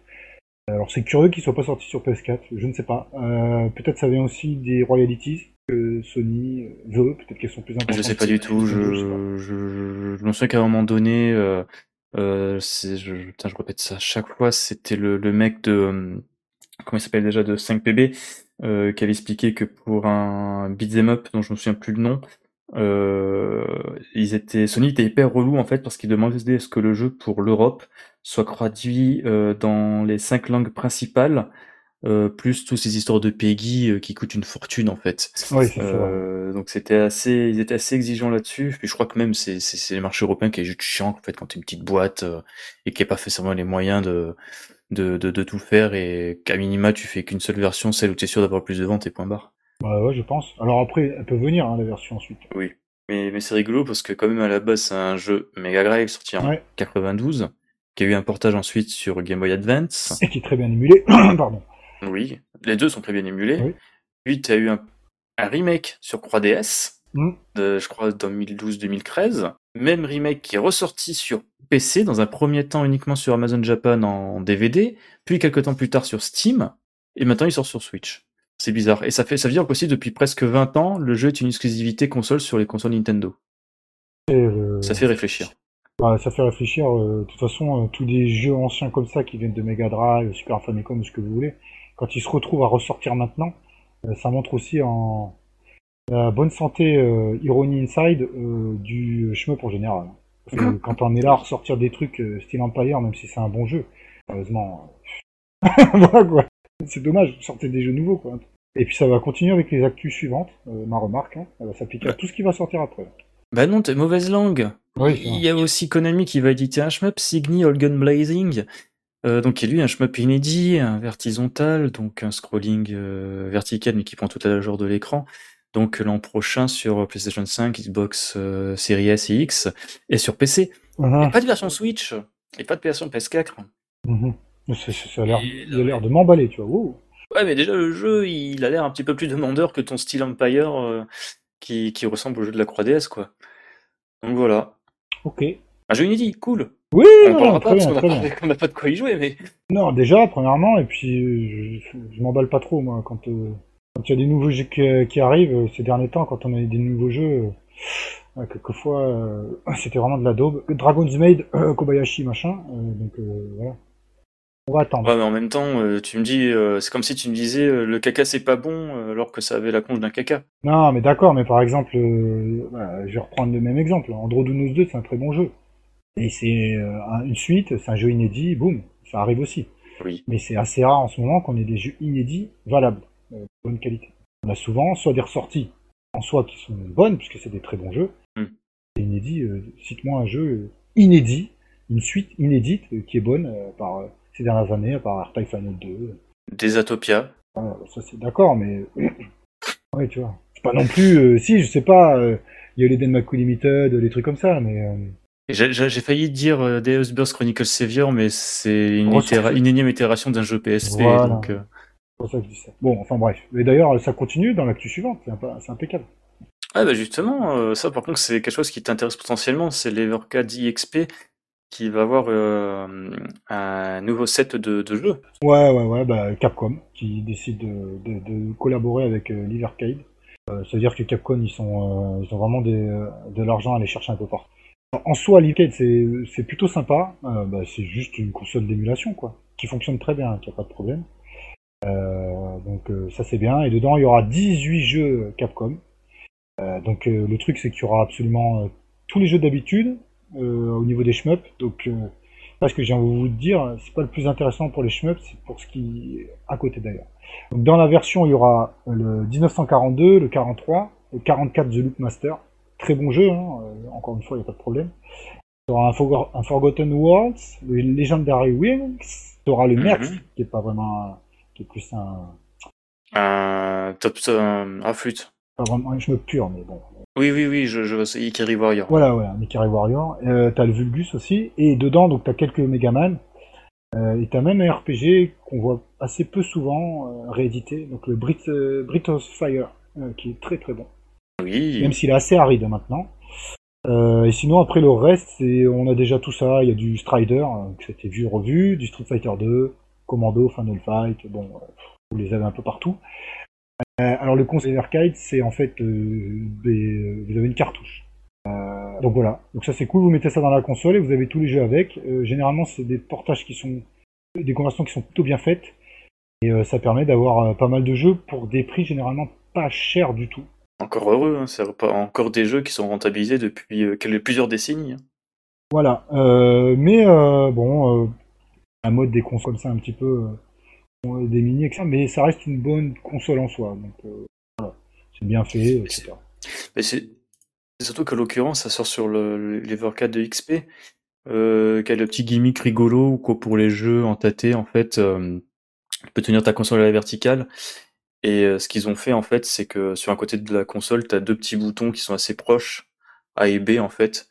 Alors c'est curieux qu'ils soient pas sortis sur PS4, je ne sais pas. Euh, peut-être ça vient aussi des royalties que Sony veut, peut-être qu'elles sont plus importantes. Je sais pas du tout, je, je, je, je me souviens qu'à un moment donné, euh, euh, je, je répète ça chaque fois, c'était le, le mec de, euh, comment il s'appelle déjà, de 5PB, euh, qui avait expliqué que pour un beat'em up, dont je me souviens plus le nom, euh, ils étaient, Sony était hyper relou en fait parce qu'ils demandaient à ce que le jeu pour l'Europe soit traduit euh, dans les cinq langues principales, euh, plus tous ces histoires de Peggy euh, qui coûtent une fortune en fait. Oui, euh, donc c'était assez, ils étaient assez exigeants là-dessus. Puis je crois que même c'est c'est les marchés européens qui est juste chiant en fait quand t'es une petite boîte et qui n'a pas forcément les moyens de de, de, de tout faire et qu'à minima tu fais qu'une seule version, celle où tu es sûr d'avoir plus de ventes et point barre. Bah ouais, je pense. Alors après, elle peut venir, hein, la version ensuite. Oui. Mais, mais c'est rigolo parce que quand même à la base c'est un jeu Mega Drive sorti en 92, qui a eu un portage ensuite sur Game Boy Advance. Et qui est très bien émulé, pardon. Oui, les deux sont très bien émulés. Oui. Puis tu as eu un, un, remake sur 3DS, mm. de, je crois 2012-2013. Même remake qui est ressorti sur PC, dans un premier temps uniquement sur Amazon Japan en DVD, puis quelques temps plus tard sur Steam, et maintenant il sort sur Switch. C'est bizarre. Et ça fait, ça veut dire qu'aussi depuis presque 20 ans, le jeu est une exclusivité console sur les consoles Nintendo. Euh... Ça fait réfléchir. Bah, ça fait réfléchir. Euh, de toute façon, euh, tous les jeux anciens comme ça qui viennent de Mega Drive, Super Famicom, ce que vous voulez, quand ils se retrouvent à ressortir maintenant, euh, ça montre aussi en la bonne santé Irony Inside du shmup en général. Parce que quand on est là à ressortir des trucs style Empire, même si c'est un bon jeu, heureusement, voilà quoi. C'est dommage, sortez des jeux nouveaux quoi. Et puis ça va continuer avec les actus suivantes, euh, ma remarque, hein. elle va s'appliquer à tout ce qui va sortir après. Bah non, t'es mauvaise langue. Oui, Il y a aussi Konami qui va éditer un shmup, Signy All Gun Blazing, euh, donc qui est lui un shmup inédit, un vertizontal, donc un scrolling euh, vertical mais qui prend toute la largeur de l'écran. Donc l'an prochain sur PlayStation 5, Xbox euh, Series S et X et sur PC. Et pas de version Switch et pas de version PS4. Uh -huh. Ça a l'air de m'emballer, tu vois. Wow. Ouais, mais déjà, le jeu, il a l'air un petit peu plus demandeur que ton style Empire euh, qui, qui, ressemble au jeu de la 3DS, quoi. Donc voilà. Ok. Un jeu inédit, cool. Oui, on non, parlera pas bien, parce qu'on n'a pas, pas, de quoi y jouer, mais. Non, déjà, premièrement, et puis je, je m'emballe pas trop, moi, quand, euh, quand il y a des nouveaux jeux qui, qui, arrivent euh, ces derniers temps, quand on a des nouveaux jeux. Euh, quelquefois, euh, c'était vraiment de la daube. Dragon's Maid, Kobayashi, machin. donc voilà. On va attendre. Ouais, mais en même temps, euh, tu me dis, euh, c'est comme si tu me disais, euh, le caca c'est pas bon, alors que ça avait la conche d'un caca. Non, mais d'accord, mais par exemple, bah, je vais reprendre le même exemple. Androdonus 2, c'est un très bon jeu. Et c'est une suite, c'est un jeu inédit, boum, ça arrive aussi. Oui. Mais c'est assez rare en ce moment qu'on ait des jeux inédits valables, de bonne qualité. On a souvent soit des ressorties en soi qui sont bonnes, puisque c'est des très bons jeux, mm. inédit, cite-moi un jeu inédit, une suite inédite qui est bonne par ces dernières années, à part Artide Final 2. Des Atopia. Ah, ça c'est d'accord, mais. ouais, tu vois. C'est pas non plus. Euh, si, je sais pas, il euh, y a les Denmaku Limited, les trucs comme ça, mais. Euh, j'ai failli dire euh, Deus Burst Chronicle Savior, mais c'est une, une, énième itération d'un jeu PSP. Voilà. Donc, euh... C'est pour ça que je dis ça. Bon, enfin bref. Et d'ailleurs, ça continue dans l'actu suivante, c'est impeccable. Ah bah justement, ça par contre c'est quelque chose qui t'intéresse potentiellement, c'est l'Evercad IXP qui va avoir euh, un nouveau set de, jeux. Ouais, ouais, ouais, bah, Capcom qui décide de, collaborer avec euh. Euh, C'est-à-dire que Capcom, ils sont, euh, ils ont vraiment des, de l'argent à aller chercher un peu partout. En soi, Livercade, c'est plutôt sympa. Bah, c'est juste une console d'émulation, quoi, qui fonctionne très bien, qui a pas de problème. donc ça, c'est bien. Et dedans, il y aura 18 jeux Capcom. donc le truc, c'est qu'il y aura absolument tous les jeux d'habitude, euh, au niveau des shmups. Donc, euh, là, ce que j'ai envie de vous dire, c'est pas le plus intéressant pour les shmups, c'est pour ce qui est à côté d'ailleurs. Donc, dans la version, il y aura le 1942, le 43, le 44 The Loop Master. Très bon jeu, hein, euh, encore une fois, il n'y a pas de problème. Il y aura un, For un Forgotten Worlds, le Legendary Wings, il y aura le Merx, qui est pas vraiment, qui est plus un, Un top, un, un flûte. Pas vraiment un shmup pur, mais bon. Oui, oui, oui, je, je vois ça. Ikari Warrior. Voilà, ouais, un Ikari Warrior. Euh, t'as le Vulgus aussi, et dedans, donc t'as quelques Megaman. Euh, et t'as même un RPG qu'on voit assez peu souvent euh, réédité, donc le Brit, euh, Britos Fire, euh, qui est très très bon. Oui. Même s'il est assez aride maintenant. Euh, et sinon, après le reste, c'est, on a déjà tout ça. Il y a du Strider, que c'était vu revu, du Street Fighter 2, Commando, Final Fight, bon, euh, vous les avez un peu partout. Euh, alors le conseil d'arcade, c'est en fait, euh, des- vous avez une cartouche. Euh, donc voilà, donc ça c'est cool, vous mettez ça dans la console et vous avez tous les jeux avec. Euh, généralement, c'est des portages qui sont, des conversions qui sont plutôt bien faites. Et euh, ça permet d'avoir euh, pas mal de jeux pour des prix généralement pas chers du tout. Encore heureux, hein, c'est encore des jeux qui sont rentabilisés depuis euh, plusieurs décennies. hein. Voilà, euh, mais euh, bon, euh, un mode des consoles comme ça un petit peu euh, des mini etc. Mais ça reste une bonne console en soi, donc euh, voilà, c'est bien fait, etc. Mais c'est surtout qu'à l'occurrence, ça sort sur le, le- de XP, euh, qui a le petit gimmick rigolo ou quoi pour les jeux en tâté, en fait, euh, tu peux tenir ta console à la verticale. Et euh, ce qu'ils ont fait, en fait, c'est que sur un côté de la console, tu as deux petits boutons qui sont assez proches, A et B, en fait.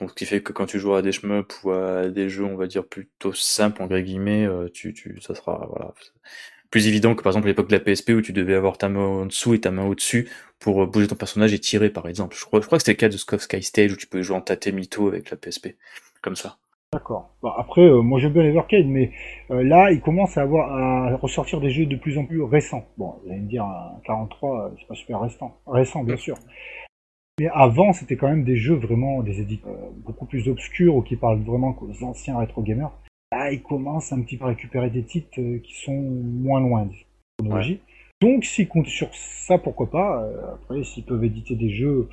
Donc, ce qui fait que quand tu joues à des shmups ou à des jeux, on va dire, plutôt simples, entre guillemets, euh, tu, tu, ça sera, voilà, plus évident que par exemple l'époque de la PSP où tu devais avoir ta main en dessous et ta main au-dessus pour euh, bouger ton personnage et tirer, par exemple. Je crois, je crois que c'était le cas de Sky Sky Stage où tu pouvais jouer en tâté mytho avec la PSP. Comme ça. D'accord. Bon, après, euh, moi j'aime bien l'Evercade, mais euh, là, il commence à avoir à ressortir des jeux de plus en plus récents. Bon, vous allez me dire, un 43, euh, c'est pas super récent, récent bien sûr. Mais avant, c'était quand même des jeux vraiment, des éditeurs beaucoup plus obscurs ou qui parlent vraiment aux anciens rétro gamers. Là, ils commencent un petit peu à récupérer des titres euh, qui sont moins loin de la chronologie. Donc, s'ils comptent sur ça, pourquoi pas. Euh, après, s'ils peuvent éditer des jeux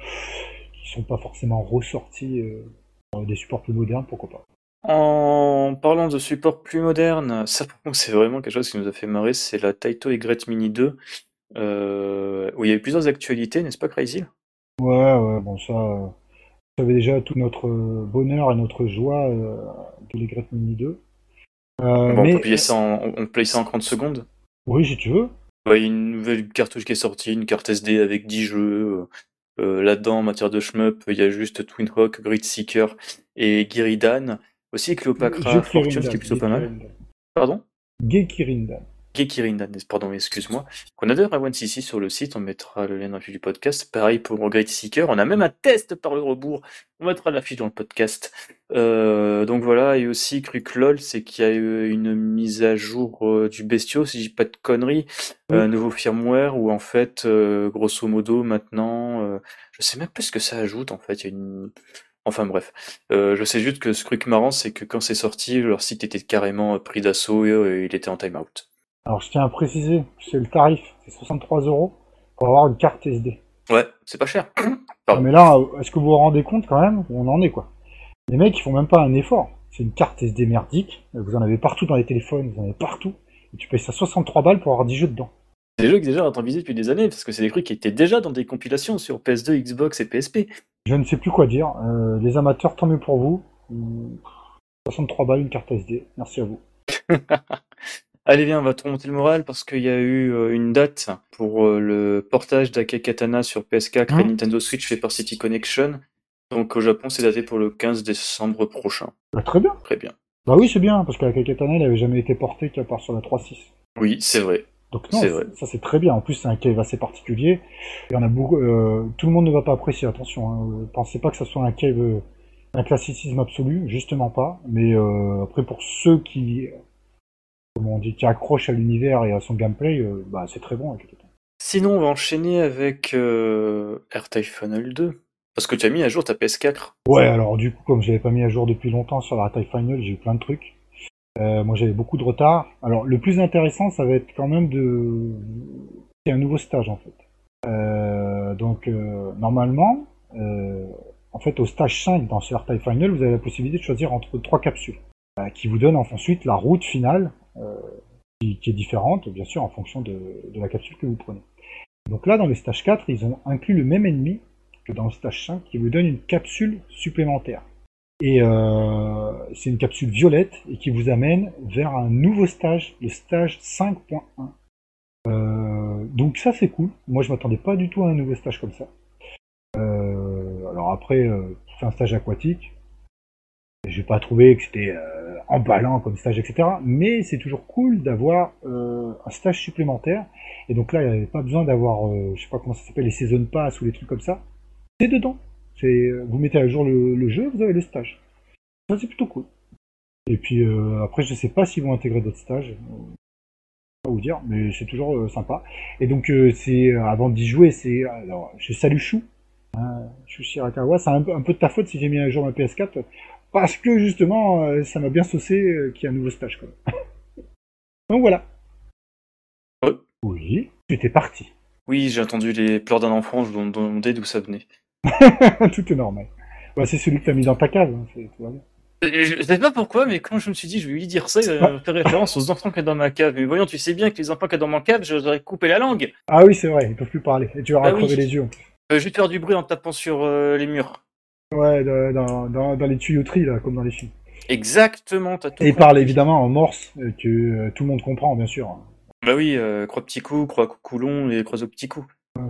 qui sont pas forcément ressortis euh, des supports plus modernes, pourquoi pas. En parlant de support plus moderne, ça c'est vraiment quelque chose qui nous a fait marrer, c'est la Taito Y Mini 2, euh, où il y a eu plusieurs actualités, n'est-ce pas Crazy? Ouais, ouais, bon, ça, euh, vous savez déjà tout notre euh, bonheur et notre joie euh, de les Great Mini 2. Euh, Bon, mais, on peut payer ça en, on paye ça en 30 secondes. oui, si tu veux. Il y a une nouvelle cartouche qui est sortie, une carte SD avec 10 jeux. Euh, Là-dedans, en matière de shmup, il y a juste Twin Hawk, Grid Seeker et Giridan. Aussi Cleopatra Fortune, qui est plutôt pas mal. Pardon? Gekirindan. Gekirindan, pardon, excuse-moi. On a d'ailleurs un OneCC sur le site, on mettra le lien dans la fiche du podcast. Pareil pour Grid Seeker, on a même un test par le rebours. On mettra la fiche dans le podcast. Euh, donc voilà, et aussi Cruc LOL, c'est qu'il y a eu une mise à jour euh, du bestiau, si je dis pas de conneries, un nouveau firmware où en fait, euh, grosso modo, maintenant, euh, je sais même plus ce que ça ajoute en fait. Il y a une... Enfin bref, Euh, je sais juste que ce truc marrant, c'est que quand c'est sorti, leur site était carrément pris d'assaut et euh, il était en timeout. Alors, je tiens à préciser, c'est le tarif, c'est 63 euros pour avoir une carte SD. Ouais, c'est pas cher. Pardon. mais là, est-ce que vous vous rendez compte quand même où on en est, quoi? Les mecs, ils font même pas un effort. C'est une carte SD merdique, vous en avez partout dans les téléphones, vous en avez partout, et tu payes ça 63 balles pour avoir 10 jeux dedans. C'est des jeux qui déjà visé depuis des années, parce que c'est des trucs qui étaient déjà dans des compilations sur PS2, Xbox et PSP. Je ne sais plus quoi dire. Euh, les amateurs, tant mieux pour vous. Hum, 63 balles, une carte SD. Merci à vous. Allez viens, on va te remonter le moral parce qu'il y a eu euh, une date pour euh, le portage d'Ake Katana sur PS4 et Hein Nintendo Switch fait par City Connection. Donc au Japon, c'est daté pour le 15 décembre prochain. Bah, très bien. Très bien. Bah oui, c'est bien, parce que la Kakatana, elle avait jamais été portée qu'à part sur la 3.6. Oui, c'est vrai. Donc non, vrai. ça c'est très bien. En plus, c'est un cave assez particulier. Il y en a beaucoup. euh, tout le monde ne va pas apprécier. Attention, hein. pensez pas que ça soit un cave, un classicisme absolu, justement pas. Mais après, pour ceux qui, comment on dit, qui accrochent à l'univers et à son gameplay, euh, bah c'est très bon. Kakatana. Sinon, on va enchaîner avec euh, R-Type Funnel 2. Parce que tu as mis à jour ta PS4. Ouais, alors du coup, comme je l'avais pas mis à jour depuis longtemps sur la final, j'ai eu plein de trucs. Euh, moi, j'avais beaucoup de retard. Alors, le plus intéressant, ça va être quand même de... C'est un nouveau stage, en fait. Euh, donc, euh, normalement, en fait, au stage 5 dans ce taille final, vous avez la possibilité de choisir entre trois capsules, qui vous donnent ensuite la route finale, euh, qui, est différente, bien sûr, en fonction de, la capsule que vous prenez. Donc là, dans le stage 4, ils ont inclus le même ennemi que dans le stage 5 qui vous donne une capsule supplémentaire. Et euh, c'est une capsule violette et qui vous amène vers un nouveau stage, le stage 5.1. Euh, donc ça c'est cool. Moi je m'attendais pas du tout à un nouveau stage comme ça. Euh, alors après, c'est un stage aquatique. J'ai pas trouvé que c'était emballant comme stage, etc. Mais c'est toujours cool d'avoir un stage supplémentaire. Et donc là, il n'y avait pas besoin d'avoir, je sais pas comment ça s'appelle, les season pass ou les trucs comme ça. C'est dedans. C'est, vous mettez à jour le, jeu, vous avez le stage. Ça c'est plutôt cool. Et puis après, je sais pas s'ils vont intégrer d'autres stages vous dire, mais c'est toujours euh, sympa. Et donc euh, c'est euh, avant d'y jouer, c'est alors je salue Chou, Chou Shirakawa, c'est un, un, peu de ta faute si j'ai mis un jour ma PS4 parce que justement ça m'a bien saucé qu'il y a un nouveau stage quoi. donc voilà. Oui, tu étais parti. Oui, j'ai entendu les pleurs d'un enfant, je me demandais d'où ça venait. Tout est normal. Bah, c'est celui que t'as mis dans ta cave, hein, tout va bien. Je sais pas pourquoi, mais quand je me suis dit, je vais lui dire ça, il va faire référence aux enfants qu'il y a dans ma cave. Mais voyons, tu sais bien que les enfants qu'il y a dans ma cave, j'aurais coupé la langue. Ah oui, c'est vrai, ils peuvent plus parler. Et tu leur as bah crevé les yeux. Euh, je vais faire du bruit en tapant sur euh, les murs. Ouais, dans, dans, dans, les tuyauteries, là, comme dans les films. Exactement, t'as tout Et ils parlent évidemment en morse, euh, que tout le monde comprend, bien sûr. Bah oui, croix petit coup, croix coulon et croix au petit coup.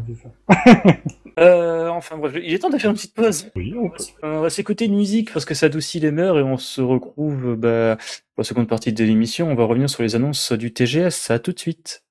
C'est ça. Euh, enfin bref, il est temps de faire une petite pause. Oui, on peut. On va s'écouter une musique parce que ça adoucit les mœurs et on se retrouve bah, pour la seconde partie de l'émission. On va revenir sur les annonces du TGS. À tout de suite.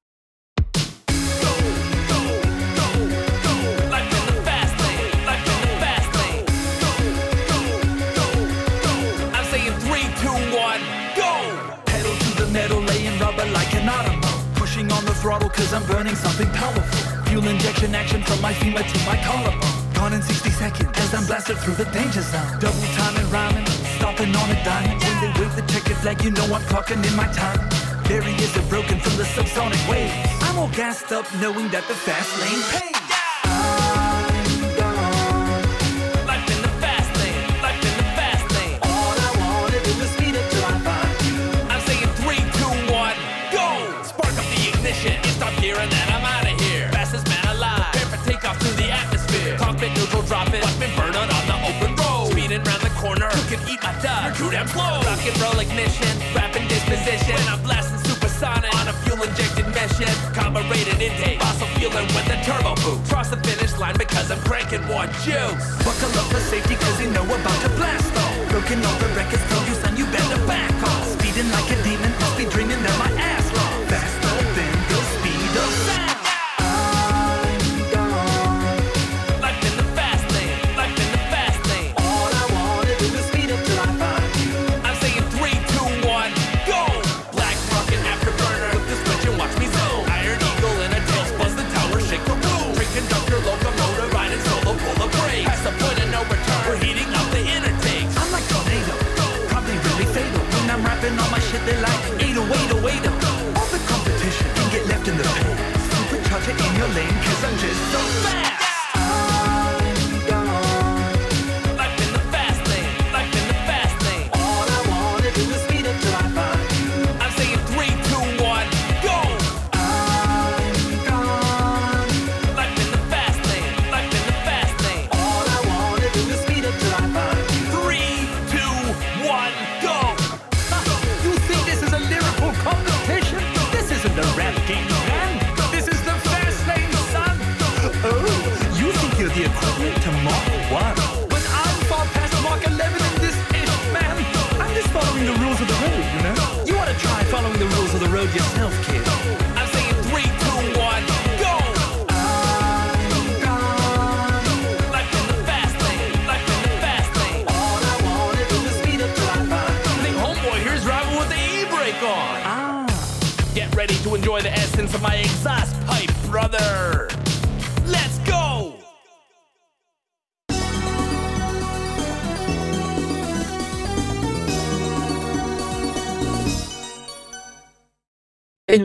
Cause I'm burning something powerful Fuel injection action from my femur to my collarbone. Gone in 60 seconds as I'm blasted through the danger zone. Double time and rhyming, stopping on a dime. When they wave the checkered flag, you know I'm clocking in my time. Barriers are broken from the subsonic waves. I'm all gassed up knowing that the fast lane pays. Too damn slow. Rock and roll ignition, rapping disposition. When I'm blasting supersonic on a fuel injected mission. Carbureted intake, fossil fueling with a turbo boost. Cross the finish line because I'm cranking more juice. Buckle up for safety cause you know about to blast off. Broken all the records, told you son you better back off. Speeding like a demon, must be dreaming that my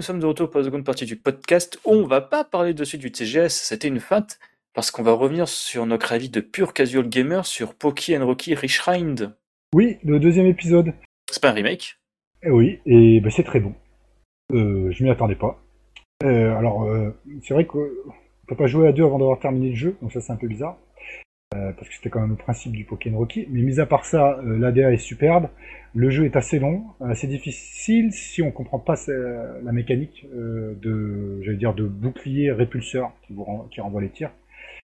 sommes de retour pour la seconde partie du podcast où on va pas parler de suite du TGS, c'était une feinte, parce qu'on va revenir sur notre avis de pur casual gamer sur Poki and Rocky Reshrined. Oui, le deuxième épisode. C'est pas un remake? Eh Oui, et ben, c'est très bon. Euh, je m'y attendais pas. Euh, alors, euh, c'est vrai qu'on peut pas jouer à deux avant d'avoir terminé le jeu, donc ça c'est un peu bizarre. Euh, parce que c'était quand même le principe du Pokémon Rocky. Mais mis à part ça, euh, l'ADA est superbe. Le jeu est assez long, assez difficile si on comprend pas la mécanique euh, de, j'allais dire, de bouclier répulseur qui, qui renvoie les tirs.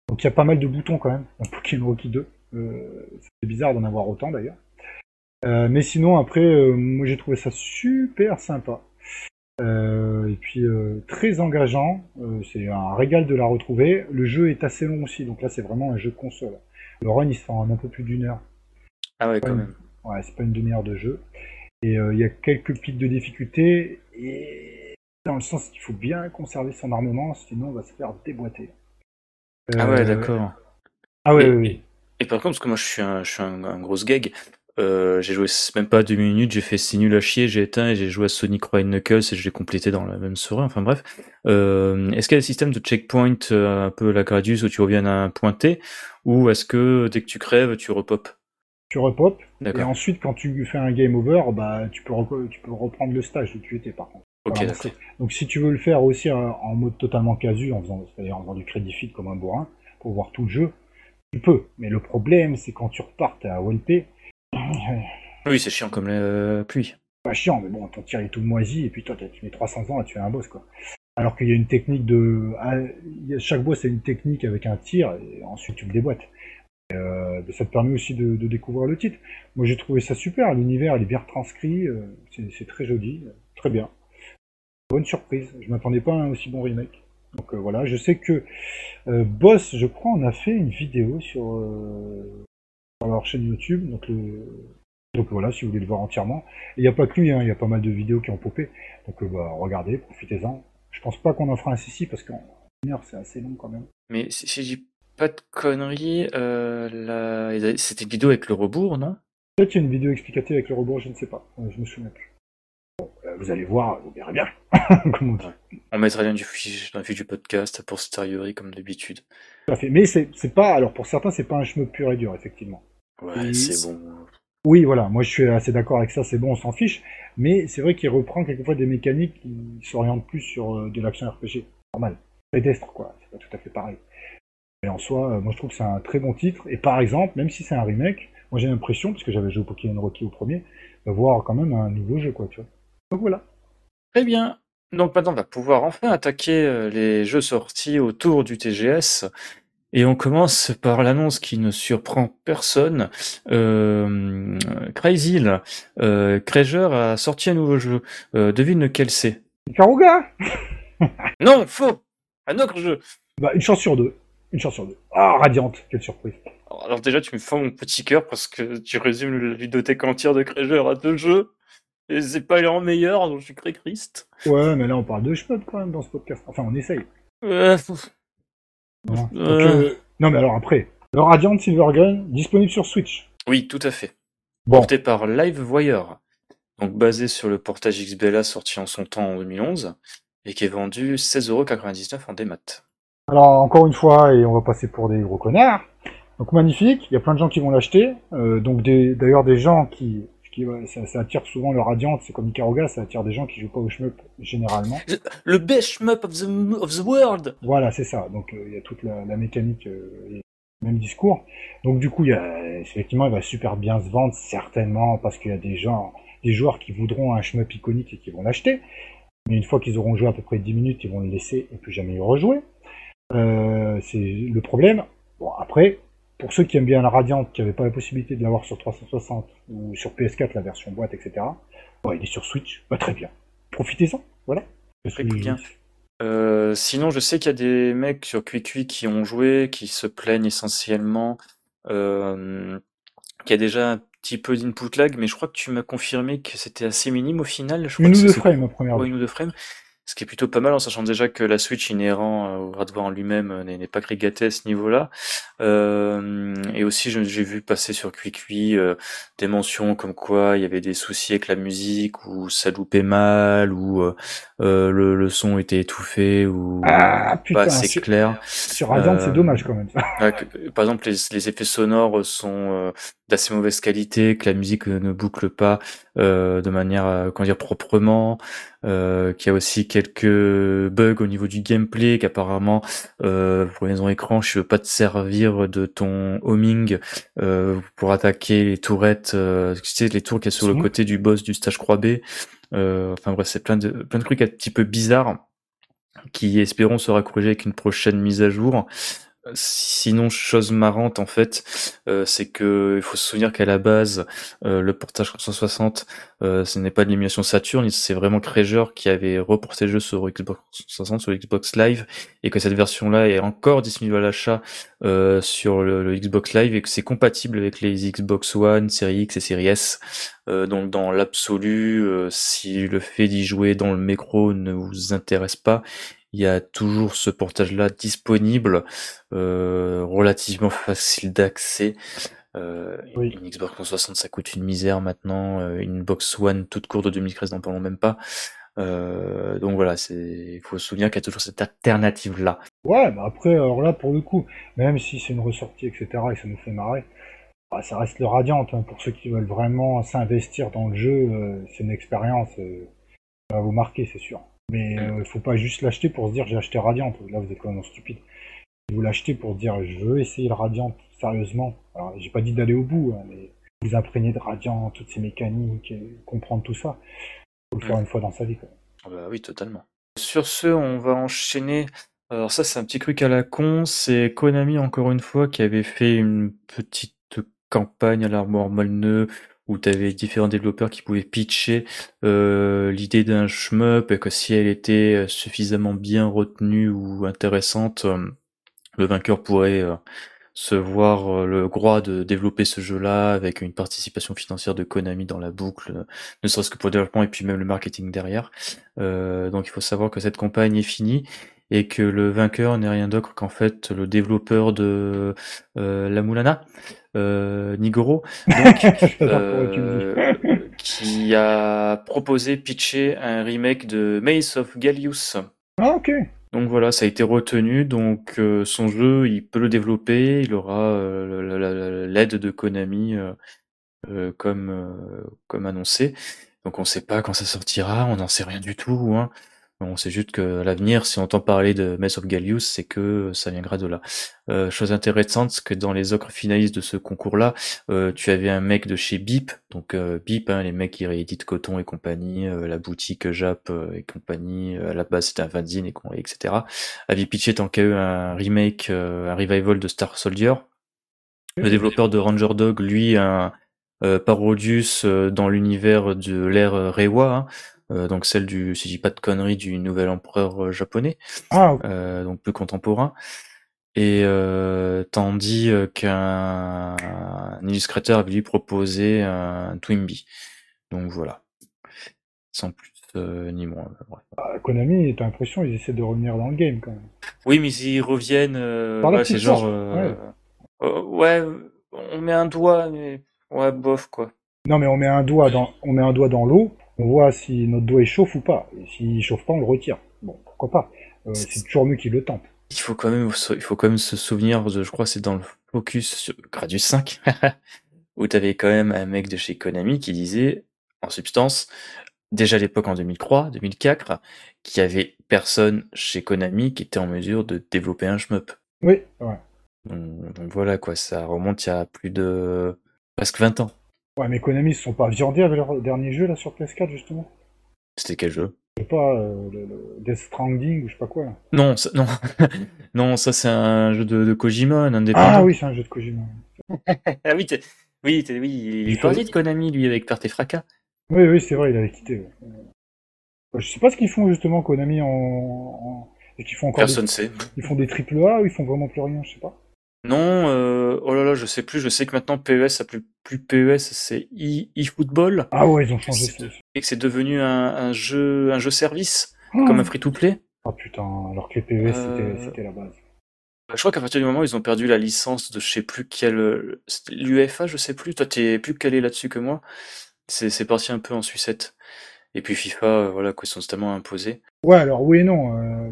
Donc il y a pas mal de boutons quand même dans Pokémon Rocky 2. c'est bizarre d'en avoir autant d'ailleurs. mais sinon après, moi j'ai trouvé ça super sympa. Euh, et puis euh, très engageant, euh, c'est un régal de la retrouver. Le jeu est assez long aussi, donc là c'est vraiment un jeu de console. Le run il se fait en un peu plus d'une heure. Ah ouais, quand même. Ouais, c'est pas une demi-heure de jeu. Et il y a quelques pics de difficulté, et dans le sens qu'il faut bien conserver son armement, sinon on va se faire déboîter. ah ouais, d'accord. Ah ouais, et, oui. Et, par contre, parce que moi je suis un, je suis un, un gros gag, euh, j'ai joué même pas deux minutes, j'ai fait c'est nul à chier, j'ai éteint et j'ai joué à Sonic Royal Knuckles et je l'ai complété dans la même soirée. Enfin bref, euh, est-ce qu'il y a un système de checkpoint euh, un peu la Gradius où tu reviens à un point T ou est-ce que dès que tu crèves, tu repopes Tu repopes et ensuite quand tu fais un game over, bah tu peux tu peux reprendre le stage où tu étais par contre. Ok, donc si tu veux le faire aussi en mode totalement casu, en faisant, c'est-à-dire en faisant du crédit fit comme un bourrin, pour voir tout le jeu, tu peux. Mais le problème, c'est quand tu repartes à OLP, oui, c'est chiant comme la pluie. Pas chiant, mais bon, ton tir est tout moisi, et puis toi, tu mets 300 ans à tuer un boss, quoi. Alors qu'il y a une technique de. Ah, chaque boss a une technique avec un tir, et ensuite tu le déboîtes. Euh, ça te permet aussi de, découvrir le titre. Moi j'ai trouvé ça super, l'univers il est bien retranscrit, euh, c'est très joli, très bien. Bonne surprise, je m'attendais pas à un aussi bon remake. Donc euh, voilà, je sais que Boss, je crois, on a fait une vidéo sur, leur chaîne YouTube. Donc, donc voilà, si vous voulez le voir entièrement. Il n'y a pas que lui, hein, il y a pas mal de vidéos qui ont popé. Donc euh, bah, regardez, profitez-en. Je pense pas qu'on en fera un CC parce qu'en une heure c'est assez long quand même. Mais si, je dis pas de conneries, euh, la... c'était une vidéo avec le rebours, non? Peut-être qu'il y a une vidéo explicative avec le rebours, je ne sais pas. Euh, je me souviens plus. vous allez voir, vous verrez bien. on, mettra bien du fiche dans la fiche du podcast pour Stariory comme d'habitude. Mais c'est pas, alors pour certains, c'est pas un chemin pur et dur, effectivement. Ouais, c'est bon. Oui, voilà, moi je suis assez d'accord avec ça, c'est bon, on s'en fiche. Mais c'est vrai qu'il reprend quelquefois des mécaniques qui s'orientent plus sur euh, de l'action RPG. Normal. Pédestre, quoi, c'est pas tout à fait pareil. Mais en soi, euh, moi je trouve que c'est un très bon titre. Et par exemple, même si c'est un remake, moi j'ai l'impression, parce que j'avais joué au Pokémon Rocky au premier, de voir quand même un nouveau jeu, quoi, tu vois. Donc voilà. Très bien. Donc maintenant, on va pouvoir enfin attaquer euh, les jeux sortis autour du TGS. Et on commence par l'annonce qui ne surprend personne. Euh, Crazy, euh, a sorti un nouveau jeu. Euh, devine lequel c'est? Karuga Non, faux Un autre jeu Bah, une chance sur deux. Une chance sur deux. Ah, Radiante, quelle surprise. Alors déjà, tu me fends mon petit cœur parce que tu résumes la vidéothèque entière de Crégeur à deux jeux. Et c'est pas leur meilleur, donc je suis très Christ. Ouais, mais là on parle de shmup quand même dans ce podcast. Enfin, on essaye. Euh, euh. Non, mais alors après, le Radiant Silvergun, disponible sur Switch. Oui, tout à fait. Porté par Livewire, donc basé sur le portage XBLA sorti en son temps en 2011, et qui est vendu 16,99€ en démat. Alors, encore une fois, et on va passer pour des gros connards. Donc magnifique, il y a plein de gens qui vont l'acheter. Euh, donc d'ailleurs des gens qui ça, attire souvent le Radiant, c'est comme Ikaruga, ça attire des gens qui jouent pas au shmup généralement. Le best shmup of the, of the world Voilà, c'est ça. Donc euh, il y a toute la, mécanique euh, et le même discours. Donc du coup, il y a, effectivement, il va super bien se vendre, certainement, parce qu'il y a des gens, des joueurs qui voudront un shmup iconique et qui vont l'acheter. Mais une fois qu'ils auront joué à peu près 10 minutes, ils vont le laisser et plus jamais y rejouer. Euh, c'est le problème. Bon, après, pour ceux qui aiment bien la Radiant, qui n'avaient pas la possibilité de l'avoir sur 360 ou sur PS4, la version boîte, etc., il est sur Switch, bah, très bien. Profitez-en, voilà. Très bien. Euh, sinon, je sais qu'il y a des mecs sur QuickQuick qui ont joué, qui se plaignent essentiellement, euh, qu'il y a déjà un petit peu d'input lag, mais je crois que tu m'as confirmé que c'était assez minime au final. Je une ou deux frames, première Une ou deux frames. Ce qui est plutôt pas mal en sachant déjà que la Switch inhérent euh, au hardware en lui-même euh, n'est pas gâté à ce niveau-là. Euh, et aussi, j'ai vu passer sur QuickUI euh, des mentions comme quoi il y avait des soucis avec la musique, ou ça loupait mal, ou le, le, son était étouffé, ou ah, pas assez clair. Sur Radiant, c'est dommage quand même. par exemple, les, les, effets sonores sont d'assez mauvaise qualité, que la musique ne boucle pas de manière, comment dire, proprement. Euh, qu'il y a aussi quelques bugs au niveau du gameplay, qu'apparemment, euh, pour les écran, je veux pas te servir de ton homing euh, pour attaquer les tourettes, euh, tu sais, les tours qui sont sur le côté du boss du stage 3B. Euh, enfin bref, c'est plein de, plein de trucs un petit peu bizarres qui espérons sera corrigé avec une prochaine mise à jour. Sinon, chose marrante en fait, euh, c'est que il faut se souvenir qu'à la base, euh, le portage 360, euh, ce n'est pas de l'émulation Saturn, c'est vraiment Creager qui avait reporté le jeu sur Xbox 360, sur Xbox Live, et que cette version-là est encore disponible à l'achat sur le, Xbox Live et que c'est compatible avec les Xbox One, Series X et Series S. donc dans l'absolu, si le fait d'y jouer dans le micro ne vous intéresse pas, il y a toujours ce portage-là disponible, euh, relativement facile d'accès. Euh, Une Xbox 360, ça coûte une misère maintenant. Euh, une Box One toute courte de 2013, n'en parlons même pas. Euh, donc voilà, c'est, il faut se souvenir qu'il y a toujours cette alternative-là. Ouais, mais après, alors là, pour le coup, même si c'est une ressortie, etc., et ça nous fait marrer, bah, ça reste le Radiant. Hein. Pour ceux qui veulent vraiment s'investir dans le jeu, euh, c'est une expérience, ça va vous marquer, c'est sûr. Mais il euh, faut pas juste l'acheter pour se dire j'ai acheté Radiant. Là, vous êtes quand même stupide. Vous l'achetez pour dire je veux essayer le Radiant sérieusement. Alors, j'ai pas dit d'aller au bout, hein, mais vous imprégner de Radiant, toutes ces mécaniques, et comprendre tout ça. Faut le faire une fois dans sa vie. Quoi. Ah bah oui, totalement. Sur ce, on va enchaîner. Alors ça, c'est un petit truc à la con. C'est Konami, encore une fois, qui avait fait une petite campagne à l'armoire Molneux où tu avais différents développeurs qui pouvaient pitcher euh, l'idée d'un shmup et que si elle était euh, suffisamment bien retenue ou intéressante, euh, le vainqueur pourrait se voir le droit de développer ce jeu-là avec une participation financière de Konami dans la boucle, ne serait-ce que pour le développement et puis même le marketing derrière. donc il faut savoir que cette campagne est finie et que le vainqueur n'est rien d'autre qu'en fait le développeur de La Moulana, euh, Nigoro, donc, euh, qui a proposé pitcher un remake de Maze of Gallius. Ah ok. Donc voilà, ça a été retenu. Donc euh, son jeu, il peut le développer. Il aura l'aide de Konami comme comme annoncé. Donc on ne sait pas quand ça sortira. On n'en sait rien du tout. Hein. On sait juste que l'avenir, si on entend parler de Mess of Gallius, c'est que ça viendra de là. Euh, chose intéressante, c'est que dans les autres finalistes de ce concours-là, euh, tu avais un mec de chez Beep, donc euh, Beep, hein, les mecs qui rééditent Coton et compagnie, la boutique Jap et compagnie, à la base c'était un fanzine et etc. Avait pitché tant qu'à un remake, un revival de Star Soldier. Le développeur de Ranger Dog, lui, un Parodius dans l'univers de l'ère Reiwa, hein, euh, donc celle du, si je dis pas de conneries, du nouvel empereur euh, japonais, ah, euh, donc plus contemporain. Et tandis qu'un illustrateur avait lui proposé un Twimby. Donc voilà, sans plus ni moins. Bah, Konami, t'as l'impression ils essaient de revenir dans le game quand même. Oui, mais ils reviennent. Ouais, c'est genre. Ouais. on met un doigt, mais ouais, bof quoi. Non, mais on met un doigt dans, on met un doigt dans l'eau on voit si notre doigt chauffe ou pas. S'il chauffe pas, on le retire. Bon, pourquoi pas. Euh, c'est toujours mieux qu'il le tente. Il faut quand même, il faut quand même se souvenir, de, je crois, c'est dans le focus sur Gradius 5, où tu avais quand même un mec de chez Konami qui disait, en substance, déjà à l'époque en 2003, 2004, qu'il y avait personne chez Konami qui était en mesure de développer un shmup. Oui, ouais. donc voilà quoi, ça remonte il y a plus de presque 20 ans. Ouais, mais Konami, ils se sont pas viandés avec leur dernier jeu là sur PS4 justement C'était quel jeu? Je sais pas, euh, le, Death Stranding ou je sais pas quoi. Là. Non, ça, non, non, ça c'est un jeu de, de, Kojima, un indépendant. Ah oui, c'est un jeu de Kojima. ah oui, oui, oui, il, il parlait de Konami lui avec Perte et Fracas. Oui, oui, c'est vrai, il avait quitté. Je sais pas ce qu'ils font justement Konami en, en... et qu'ils font encore. Personne sait. Ils font des triple A ou ils font vraiment plus rien, je sais pas. Non, euh, oh là là, je sais plus. Je sais que maintenant PES, ça plus, PES, c'est eFootball. ah ouais, ils ont changé ça. Et que c'est devenu un, jeu, un jeu service, ah. comme un free-to-play. Ah putain, alors que les PES euh, c'était la base. Je crois qu'à partir du moment où ils ont perdu la licence de je sais plus quel, l'UFA, je sais plus. Toi, t'es plus calé là-dessus que moi. C'est parti un peu en sucette. Et puis FIFA, euh, voilà, quoi, ils sont totalement imposés. Ouais, alors oui et non. Euh,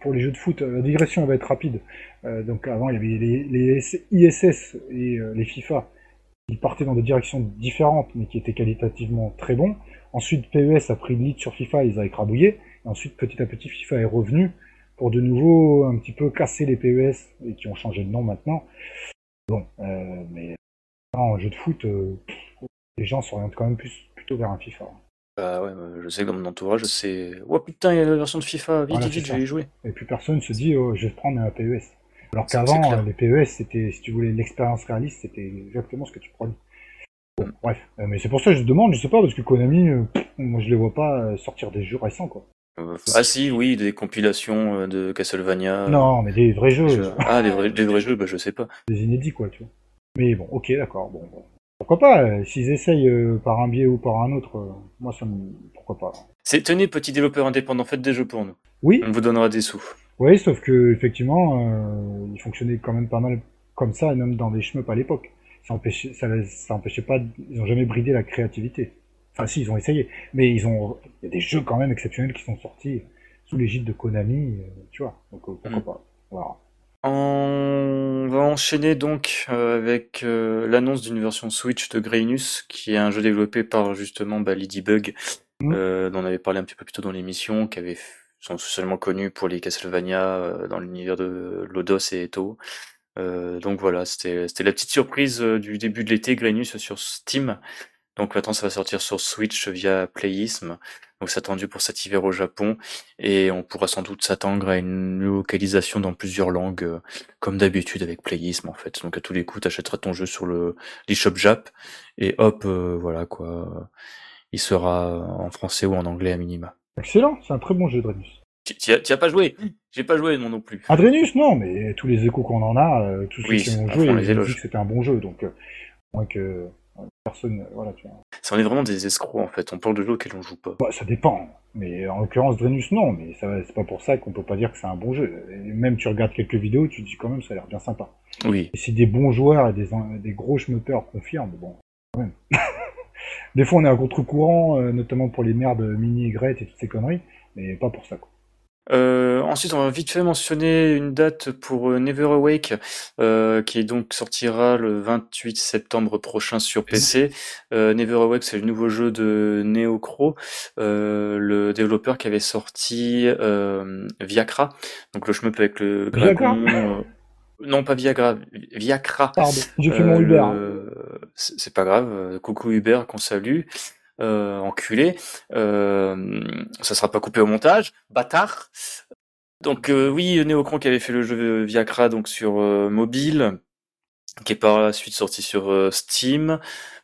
pour, les jeux de foot, la digression va être rapide. Euh, donc avant, il y avait les, ISS et les FIFA qui partaient dans des directions différentes, mais qui étaient qualitativement très bons. Ensuite, PES a pris le lead sur FIFA, ils avaient crabouillé. Ensuite, petit à petit, FIFA est revenu pour de nouveau un petit peu casser les PES et qui ont changé de nom maintenant. Bon, euh, mais en jeu de foot, euh, les gens s'orientent quand même plus plutôt vers un FIFA. Bah ouais, bah, je sais que dans mon entourage, c'est. Oh putain, il y a la version de FIFA, vite, Voilà, vite, je vais y jouer. Et puis personne se dit, oh, je vais prendre un PES. Alors C'est- c'est qu'avant, clair. euh, les PES, c'était, si tu voulais l'expérience réaliste, c'était exactement ce que tu prenais. Bon, bref. Euh, mais c'est pour ça que je demande, je sais pas, parce que Konami, euh, pff, moi je les vois pas euh, sortir des jeux récents, quoi. Euh, Ah si, oui, des compilations euh, de Castlevania. Non, mais des vrais jeux, Je- Ah, des vrais, des vrais jeux, bah je sais pas. des inédits, quoi, tu vois. Mais bon, ok, d'accord, bon. bon. Pourquoi pas, euh, s'ils essayent euh, par un biais ou par un autre, euh, moi ça me... Pourquoi pas. C'est tenez, petit développeur indépendant, faites des jeux pour nous. Oui, On vous donnera des sous. Oui, sauf que effectivement, euh, ils fonctionnaient quand même pas mal comme ça, et même dans des shmups à l'époque. Ça empêchait, ça, ça empêchait pas, ils ont jamais bridé la créativité. Enfin, si, ils ont essayé, mais ils ont, il y a des jeux quand même exceptionnels qui sont sortis sous l'égide de Konami, euh, tu vois. Donc euh, pourquoi Mm. pas. Voilà. On va enchaîner donc euh, avec euh, l'annonce d'une version Switch de Grainus, qui est un jeu développé par justement bah, Ladybug, Mm. euh, dont on avait parlé un petit peu plus tôt dans l'émission, qui avait sont seulement connus pour les Castlevania euh, dans l'univers de Lodos et Eto. Euh, donc voilà, c'était c'était la petite surprise du début de l'été, Grainus sur Steam. Donc maintenant, ça va sortir sur Switch via Playism. Donc c'est attendu pour cet hiver au Japon. Et on pourra sans doute s'attendre à une localisation dans plusieurs langues, euh, comme d'habitude avec Playism en fait. Donc à tous les coups, t'achèteras ton jeu sur le l'eShop Jap. Et hop, euh, voilà quoi. Il sera en français ou en anglais à minima. Excellent, c'est un très bon jeu, Drenus. Tu as, as pas joué J'ai pas joué, non non plus. Adrenus, non, mais tous les échos qu'on en a, euh, tous ceux Oui, qui ont joué, les que c'était un bon jeu, donc euh, moins que personne, euh, voilà, tu vois. Ça, on est vraiment des escrocs en fait. On parle de jeux auxquels on joue pas. Bah, ça dépend. Mais en l'occurrence, Drenus, non. Mais ça, c'est pas pour ça qu'on peut pas dire que c'est un bon jeu. Et même tu regardes quelques vidéos, tu te dis quand même, ça a l'air bien sympa. Oui. Et si des bons joueurs et des, des gros schmuppers confirment, bon, quand même. des fois, on est à contre-courant, euh, notamment pour les merdes mini aigrette et toutes ces conneries, mais pas pour ça, quoi. Euh, ensuite, on va vite fait mentionner une date pour euh, Never Awake, euh, qui donc sortira le 28 septembre prochain sur PC. Euh, Never Awake, c'est le nouveau jeu de Neocro, euh, le développeur qui avait sorti euh, Viacra, donc le shmup avec le dragon. non, pas Viagra, Viacra. Pardon, j'ai fait mon Uber. le- C'est pas grave. Coucou Uber, qu'on salue. Euh, enculé. Euh, ça sera pas coupé au montage. Bâtard. Donc euh, oui, Neocron qui avait fait le jeu Viacra donc sur euh, mobile, qui est par la suite sorti sur euh, Steam,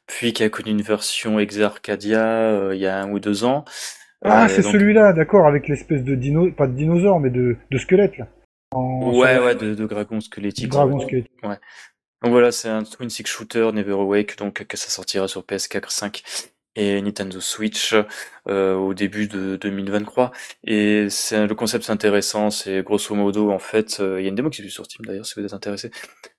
puis qui a connu une version Exarcadia euh, il y a un ou deux ans. Ah, c'est donc- celui-là, d'accord, avec l'espèce de dino, pas de dinosaure, mais de, de squelette, là. En- Ouais, ouais, de, de dragon squelettique. Dragon squelette. Donc voilà, c'est un twin stick shooter Never Awake, donc que ça sortira sur PS4, 5 et Nintendo Switch euh, au début de 2023. Et c'est le concept c'est intéressant, c'est grosso modo en fait, euh, il y a une démo qui est sur Steam d'ailleurs si vous êtes intéressé.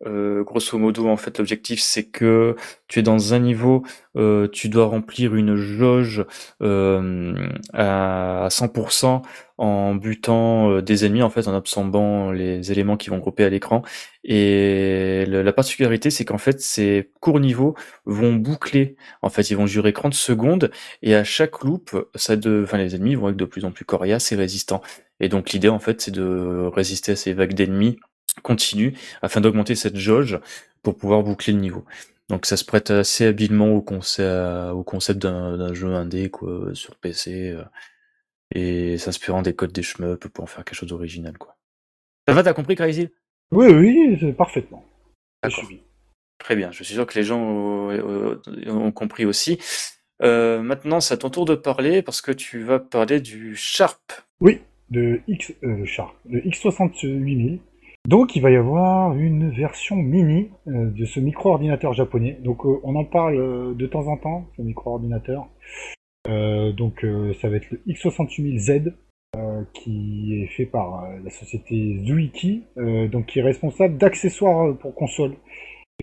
Euh, grosso modo en fait l'objectif c'est que tu es dans un niveau, euh, tu dois remplir une jauge euh, à 100% en butant des ennemis en fait en absorbant les éléments qui vont grouper à l'écran et la particularité, c'est qu'en fait, ces courts niveaux vont boucler. En fait, ils vont durer 30 secondes et à chaque loop, ça de, enfin, les ennemis vont être de plus en plus coriaces et résistants. Et donc, l'idée, en fait, c'est de résister à ces vagues d'ennemis continues afin d'augmenter cette jauge pour pouvoir boucler le niveau. Donc, ça se prête assez habilement au concept, au concept d'un jeu indé, quoi, sur PC, euh, et s'inspirant des codes des shmups pour en faire quelque chose d'original, quoi. Ça va, t'as compris, Crazy? Oui, oui, parfaitement. Très bien, je suis sûr que les gens euh, euh, ont compris aussi. Euh, maintenant, c'est à ton tour de parler parce que tu vas parler du Sharp. de X, euh, le char, le X68000. Donc il va y avoir une version mini euh, de ce micro-ordinateur japonais. Donc euh, on en parle de temps en temps, ce micro-ordinateur. Donc ça va être le X68000Z euh, qui est fait par la société Zuiki, donc qui est responsable d'accessoires pour console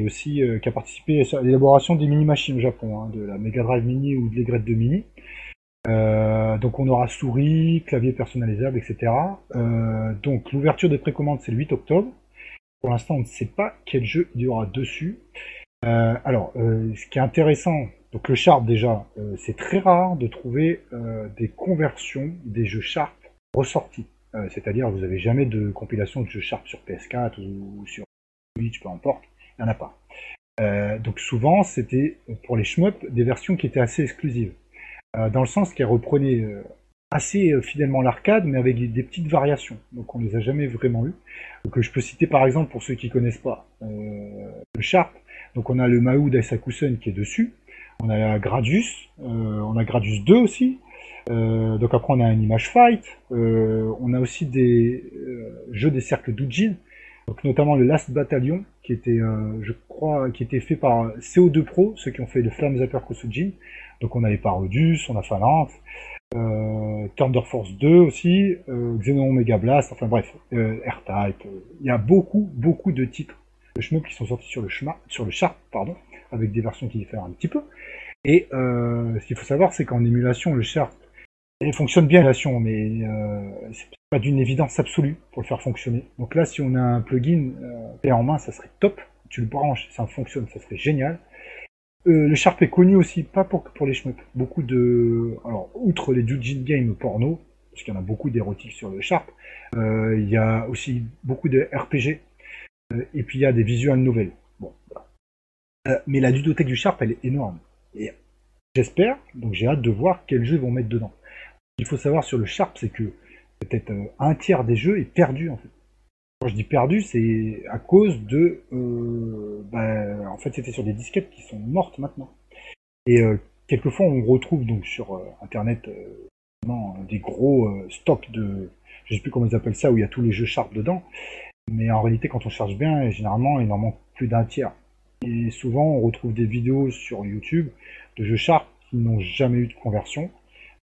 aussi euh, qui a participé à l'élaboration des mini-machines au Japon, hein, de la Mega Drive Mini ou de l'Aigrette 2 Mini. Euh, donc on aura souris, clavier personnalisable, etc. Euh, donc l'ouverture des précommandes c'est le 8 octobre. Pour l'instant on ne sait pas quel jeu il y aura dessus. Alors ce qui est intéressant, donc le Sharp déjà, c'est très rare de trouver des conversions des jeux Sharp ressortis. C'est-à-dire, vous n'avez jamais de compilation de jeux Sharp sur PS4 ou sur Switch, peu importe. Il n'y en a pas. donc souvent, c'était pour les shmups des versions qui étaient assez exclusives. dans le sens qu'elles reprenaient assez euh, fidèlement l'arcade, mais avec des petites variations. Donc on les a jamais vraiment eu. Donc je peux citer par exemple pour ceux qui connaissent pas euh, le Sharp. Donc on a le Mahou d'Aisakusen qui est dessus. On a Gradius, euh, on a Gradius 2 aussi. Euh, donc après on a un Image Fight. Euh, on a aussi des jeux des cercles d'Ujin. Donc notamment le Last Battalion qui était, je crois, qui était fait par CO2 Pro, ceux qui ont fait le Flames Zapper Kosujin. Donc on a les Parodius, on a Phalanx euh, Thunder Force 2 aussi, euh, Xenon Mega Blast, enfin bref, euh, R-Type. Euh, il y a beaucoup, beaucoup de titres de shmup qui sont sortis sur le, sur le Sharp, pardon, avec des versions qui diffèrent un petit peu. Et euh, ce qu'il faut savoir, c'est qu'en émulation, le Sharp il fonctionne bien l'émulation, mais euh, c'est pas d'une évidence absolue pour le faire fonctionner. Donc là, si on a un plugin euh, en main, ça serait top. Tu le branches, ça fonctionne, ça serait génial. Euh, le Sharp est connu aussi, pas pour, pour les shmups. Beaucoup de. Alors, outre les Jujin Game porno, parce qu'il y en a beaucoup d'érotiques sur le Sharp, euh, il y a aussi beaucoup de RPG, euh, et puis il y a des visual novels. Bon, mais la ludothèque du Sharp, elle est énorme. Et j'espère, donc j'ai hâte de voir quels jeux vont mettre dedans. Il faut savoir sur le Sharp, c'est que peut-être un tiers des jeux est perdu en fait. Quand je dis perdu, c'est à cause de. Euh, ben, en fait, c'était sur des disquettes qui sont mortes maintenant. Et euh, quelquefois, on retrouve donc sur euh, Internet des gros stocks de. Je sais plus comment ils appellent ça, où il y a tous les jeux Sharp dedans. Mais en réalité, quand on cherche bien, généralement, il en manque plus d'un tiers. Et souvent, on retrouve des vidéos sur YouTube de jeux Sharp qui n'ont jamais eu de conversion.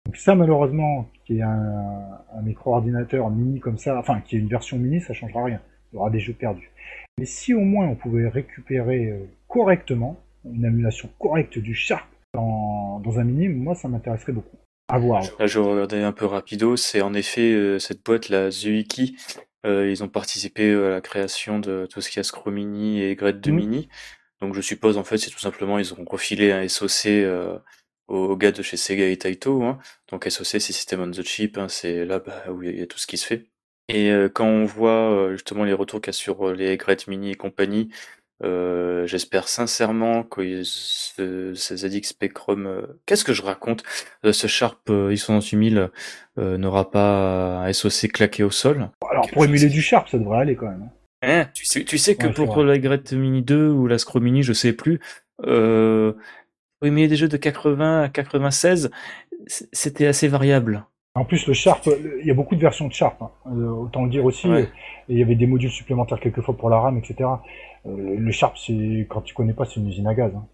Donc ça, malheureusement, qui est un, micro-ordinateur mini comme ça, enfin, qui est une version mini, ça changera rien. Il y aura des jeux perdus. Mais si au moins on pouvait récupérer euh, correctement, une émulation correcte du Sharp dans, un mini, moi, ça m'intéresserait beaucoup. À voir. Là, je regardais un peu rapido, c'est en effet euh, cette boîte, la Zuiki, euh, ils ont participé à la création de tout ce qui est Scro Mini et Gret de mmh. Mini. Donc je suppose en fait c'est tout simplement ils ont refilé un SOC aux gars de chez Sega et Taito. Hein. Donc SOC, c'est System on the Chip, hein, c'est là bah, où il y a tout ce qui se fait. Et euh, quand on voit euh, justement les retours qu'il y a sur euh, les Great Mini et compagnie, j'espère sincèrement que ce, ces ZX Spectrum, qu'est-ce que je raconte Ce Sharp ISO28000 n'aura pas un SOC claqué au sol? Alors pour émuler du Sharp, ça devrait aller quand même. Hein, tu, sais, tu sais que pour la Great Mini 2 ou la Scro Mini, je sais plus, oui, mais des jeux de 80 à 96, c'était assez variable. En plus, le Sharp, il y a beaucoup de versions de Sharp, hein. euh, autant le dire aussi. Et il y avait des modules supplémentaires quelquefois pour la RAM, etc. Euh, le Sharp, c'est quand tu connais pas, c'est une usine à gaz. Hein.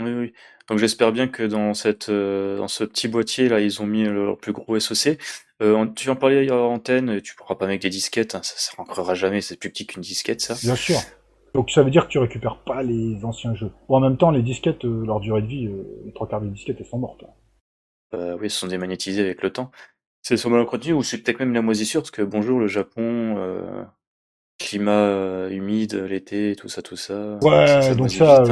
Oui, oui. Donc j'espère bien que dans cette, euh, dans ce petit boîtier là, ils ont mis leur plus gros SOC. tu en parlais en antenne, tu pourras pas mettre des disquettes, hein, ça, ça rentrera jamais, c'est plus petit qu'une disquette, ça. Bien sûr. Donc ça veut dire que tu récupères pas les anciens jeux. Ou en même temps, les disquettes, euh, leur durée de vie, euh, les trois quarts des disquettes, elles sont mortes. Euh, oui, elles sont démagnétisées avec le temps. C'est sur mal continu ou c'est peut-être même la moisissure, parce que bonjour le Japon, climat humide, l'été, tout ça, tout ça. Ouais, donc ça,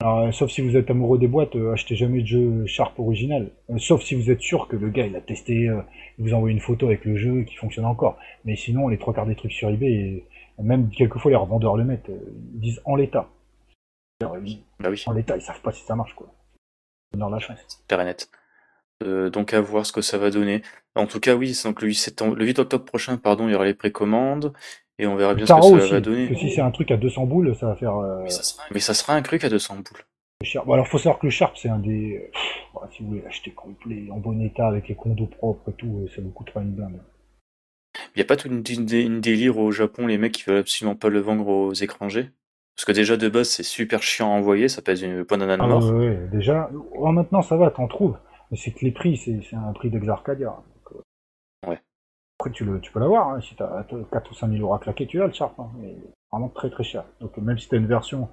hein. sauf si vous êtes amoureux des boîtes, achetez jamais de jeu Sharp original. sauf si vous êtes sûr que le gars il a testé, il vous envoie une photo avec le jeu qui fonctionne encore. Mais sinon, les trois quarts des trucs sur eBay, même quelquefois les revendeurs le mettent, euh, ils disent en l'état. Bah oui. En l'état, ils savent pas si ça marche quoi. Dans la chance. net. Euh, donc à voir ce que ça va donner. En tout cas, oui, donc le 8, le 8 octobre prochain, pardon, il y aura les précommandes et on verra bien ce que ça va donner. Que si c'est un truc à 200 boules, ça va faire. Euh, mais, ça sera, un truc à 200 boules. Bon, alors faut savoir que le Sharp c'est un des. si vous voulez l'acheter complet, en bon état, avec les condos propres et tout, ça vous coûtera une blinde. Il n'y a pas tout une, délire au Japon, les mecs qui veulent absolument pas le vendre aux étrangers? Parce que déjà de base c'est super chiant à envoyer, ça pèse une pointe d'un ah, mort. Ouais, déjà, oh, maintenant ça va, t'en trouves. Mais c'est que les prix, c'est un prix d'Exarcadia. Euh. Ouais. Après tu, le, tu peux l'avoir, hein, si t'as 4 ou 5 000 euros à claquer, tu as le Sharp. Hein, mais vraiment très très cher. Donc même si t'as une version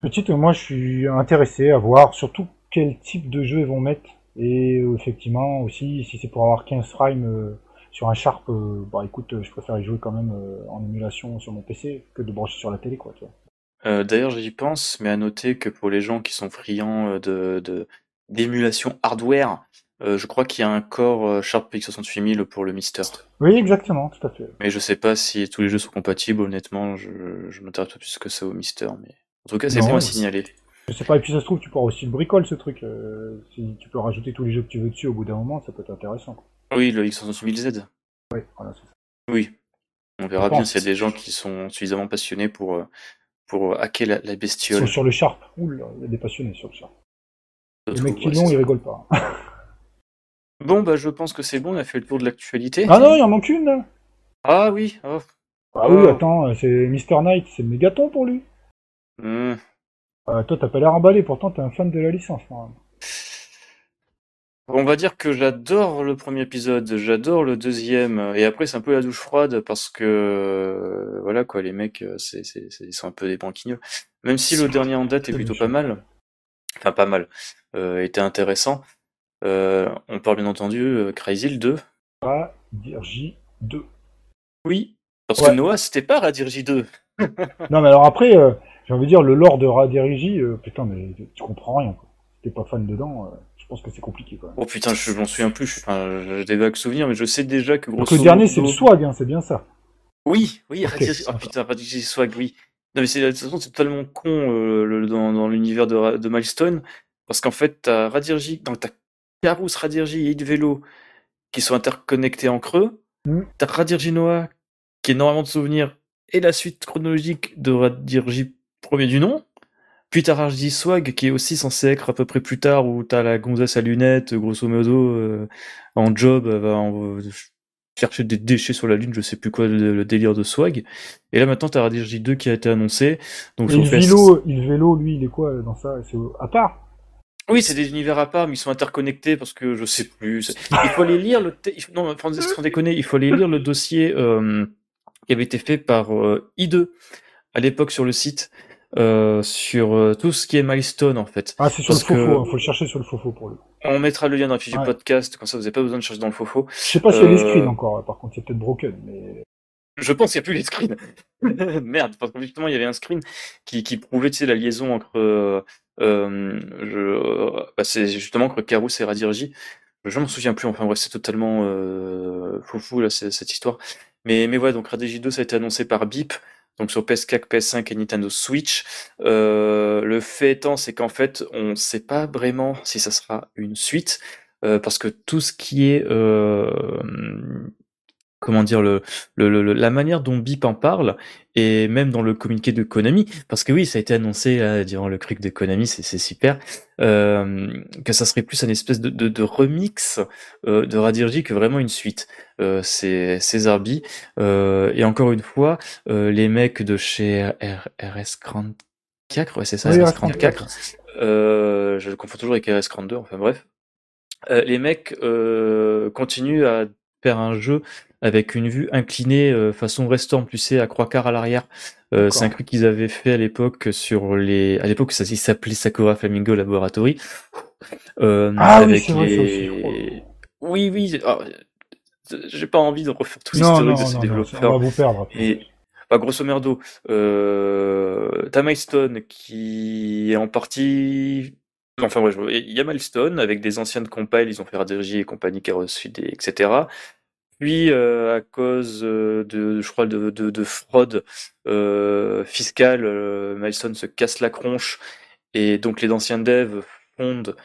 petite, moi je suis intéressé à voir surtout quel type de jeu ils vont mettre. Et euh, effectivement aussi, si c'est pour avoir 15 frames euh, sur un Sharp, euh, bah écoute, je préfère y jouer quand même euh, en émulation sur mon PC que de brancher sur la télé, quoi, tu vois. Euh, d'ailleurs, j'y pense, mais à noter que pour les gens qui sont friands de d'émulation hardware, Euh, je crois qu'il y a un corps euh, Sharp X68000 pour le Mister. Oui, exactement, tout à fait. Mais je sais pas si tous les jeux sont compatibles, honnêtement, je, je m'intéresse pas plus que ça au Mister, mais en tout cas, c'est bon à signaler. Je sais pas, et puis ça se trouve, tu pourras aussi le bricole ce truc. euh, si tu peux rajouter tous les jeux que tu veux dessus au bout d'un moment, ça peut être intéressant. Oui, le X68000Z. Oui, voilà, c'est ça. Oui. On verra bien s'il y a des gens qui sont suffisamment passionnés pour, euh, pour hacker la, bestiole. sont sur le Sharp. Ouh là, il y a des passionnés sur le Sharp. Les mecs qui l'ont, ils rigolent pas. Bon, bah, je pense que c'est bon, on a fait le tour de l'actualité. ah non, il en manque une là Ah oui, oh. Ah oui, Oh. attends, c'est Mr. Knight, c'est le mégaton pour lui. Hmm. Euh, toi, t'as pas l'air emballé, pourtant t'es un fan de la licence. On va dire que j'adore le premier épisode, j'adore le deuxième, et après c'est un peu la douche froide parce que euh, voilà quoi, les mecs, euh, c'est, c'est, c'est- ils sont un peu des banquigneux. Même si le dernier en date est plutôt pas mal, enfin pas mal, euh, était intéressant. Euh, on parle bien entendu Crazy le 2. Pas dire J2. Oui, parce Ouais. que Noah c'était pas Radir J2. Non, mais alors après, euh, j'ai envie de dire, le lore de Radirigi, euh, putain, mais tu comprends rien, quoi. Si t'es pas fan dedans, euh, je pense que c'est compliqué, quoi. Oh putain, je m'en souviens plus, enfin, j'ai des vagues souvenirs, mais je sais déjà que Donc grosso le dernier, c'est le swag, hein, c'est bien ça. Oui, oui, Ok, Radir- oh putain, Radir J Swag, oui. Non mais c'est de toute façon c'est totalement con le- dans, dans l'univers de, Milestone parce qu'en fait t'as Radirji, donc t'as Carous, Radirji et Hit Velo qui sont interconnectés en creux. Mm. T'as Radirji Noah qui est normalement de souvenirs et la suite chronologique de Radirji premier du nom. Puis t'as Radirji Swag qui est aussi censé être à peu près plus tard où t'as la gonzesse à lunettes grosso modo euh, en job elle va en- chercher des déchets sur la lune, je sais plus quoi le, le délire de Swag. Et là maintenant t'as Radirji 2 qui a été annoncé. Donc Et le vélo, vélo, lui, il est quoi euh, dans ça? C'est à part? Oui, c'est des univers à part, mais ils sont interconnectés parce que je sais plus. Il faut aller lire le. Non, sans sans déconner, il faut aller lire le dossier euh, qui avait été fait par euh, I2 à l'époque sur le site euh, sur euh, tout ce qui est milestone en fait. Ah, c'est sur Parce le fofo, que- hein, faut le chercher sur le fofo pour lui. On mettra le lien dans la fiche du podcast, comme ça vous n'avez pas besoin de chercher dans le fofo. Je sais pas s'il y a les screens encore, par contre, c'est peut-être broken, mais. Je pense qu'il n'y a plus les screens. Merde, parce que justement, il y avait un screen qui, qui prouvait tu sais, la liaison entre. Je, bah, c'est justement entre Carous et Radirji. Je m'en souviens plus, enfin bref, c'est totalement euh, foufou cette histoire. Mais, mais voilà, donc Radirji 2, ça a été annoncé par Beep, donc sur PS4, PS5 et Nintendo Switch. Euh, le fait étant, c'est qu'en fait, on ne sait pas vraiment si ça sera une suite, euh, parce que tout ce qui est. Comment dire le, le, le- la manière dont Bip en parle et même dans le communiqué de Konami. Parce que oui ça a été annoncé là, durant le cric de Konami c'est c'est super. Euh, que ça serait plus un espèce de, de, de remix euh, de Radirji que vraiment une suite euh, c'est César B euh, et encore une fois euh, les mecs de chez R- RS34 ouais c'est ça Oui, RS34 euh, je le confonds toujours avec RS32 enfin bref. Euh, les mecs euh, continuent à faire un jeu avec une vue inclinée euh, façon restaurant, tu sais, à trois quarts à l'arrière. Euh, c'est un truc qu'ils avaient fait à l'époque sur les, à l'époque ça s'appelait Sakura Flamingo Laboratory. Euh, Ah oui, avec vrai, aussi, les- crois. Oui, oui. alors, j'ai pas envie de refaire tout l'historique de ces non, non, développeurs. on va vous perdre. Et bah, grosso merdo, euh, t'as Milestone qui est en partie. Enfin, ouais, il y a Milestone avec des anciennes compiles, ils ont fait Radirji et compagnie, Chaos Feed, et- etc. Puis, euh, à cause euh, de, je crois, de, de, de fraude euh, fiscale, euh, Milestone se casse la cronche et donc les anciens devs fondent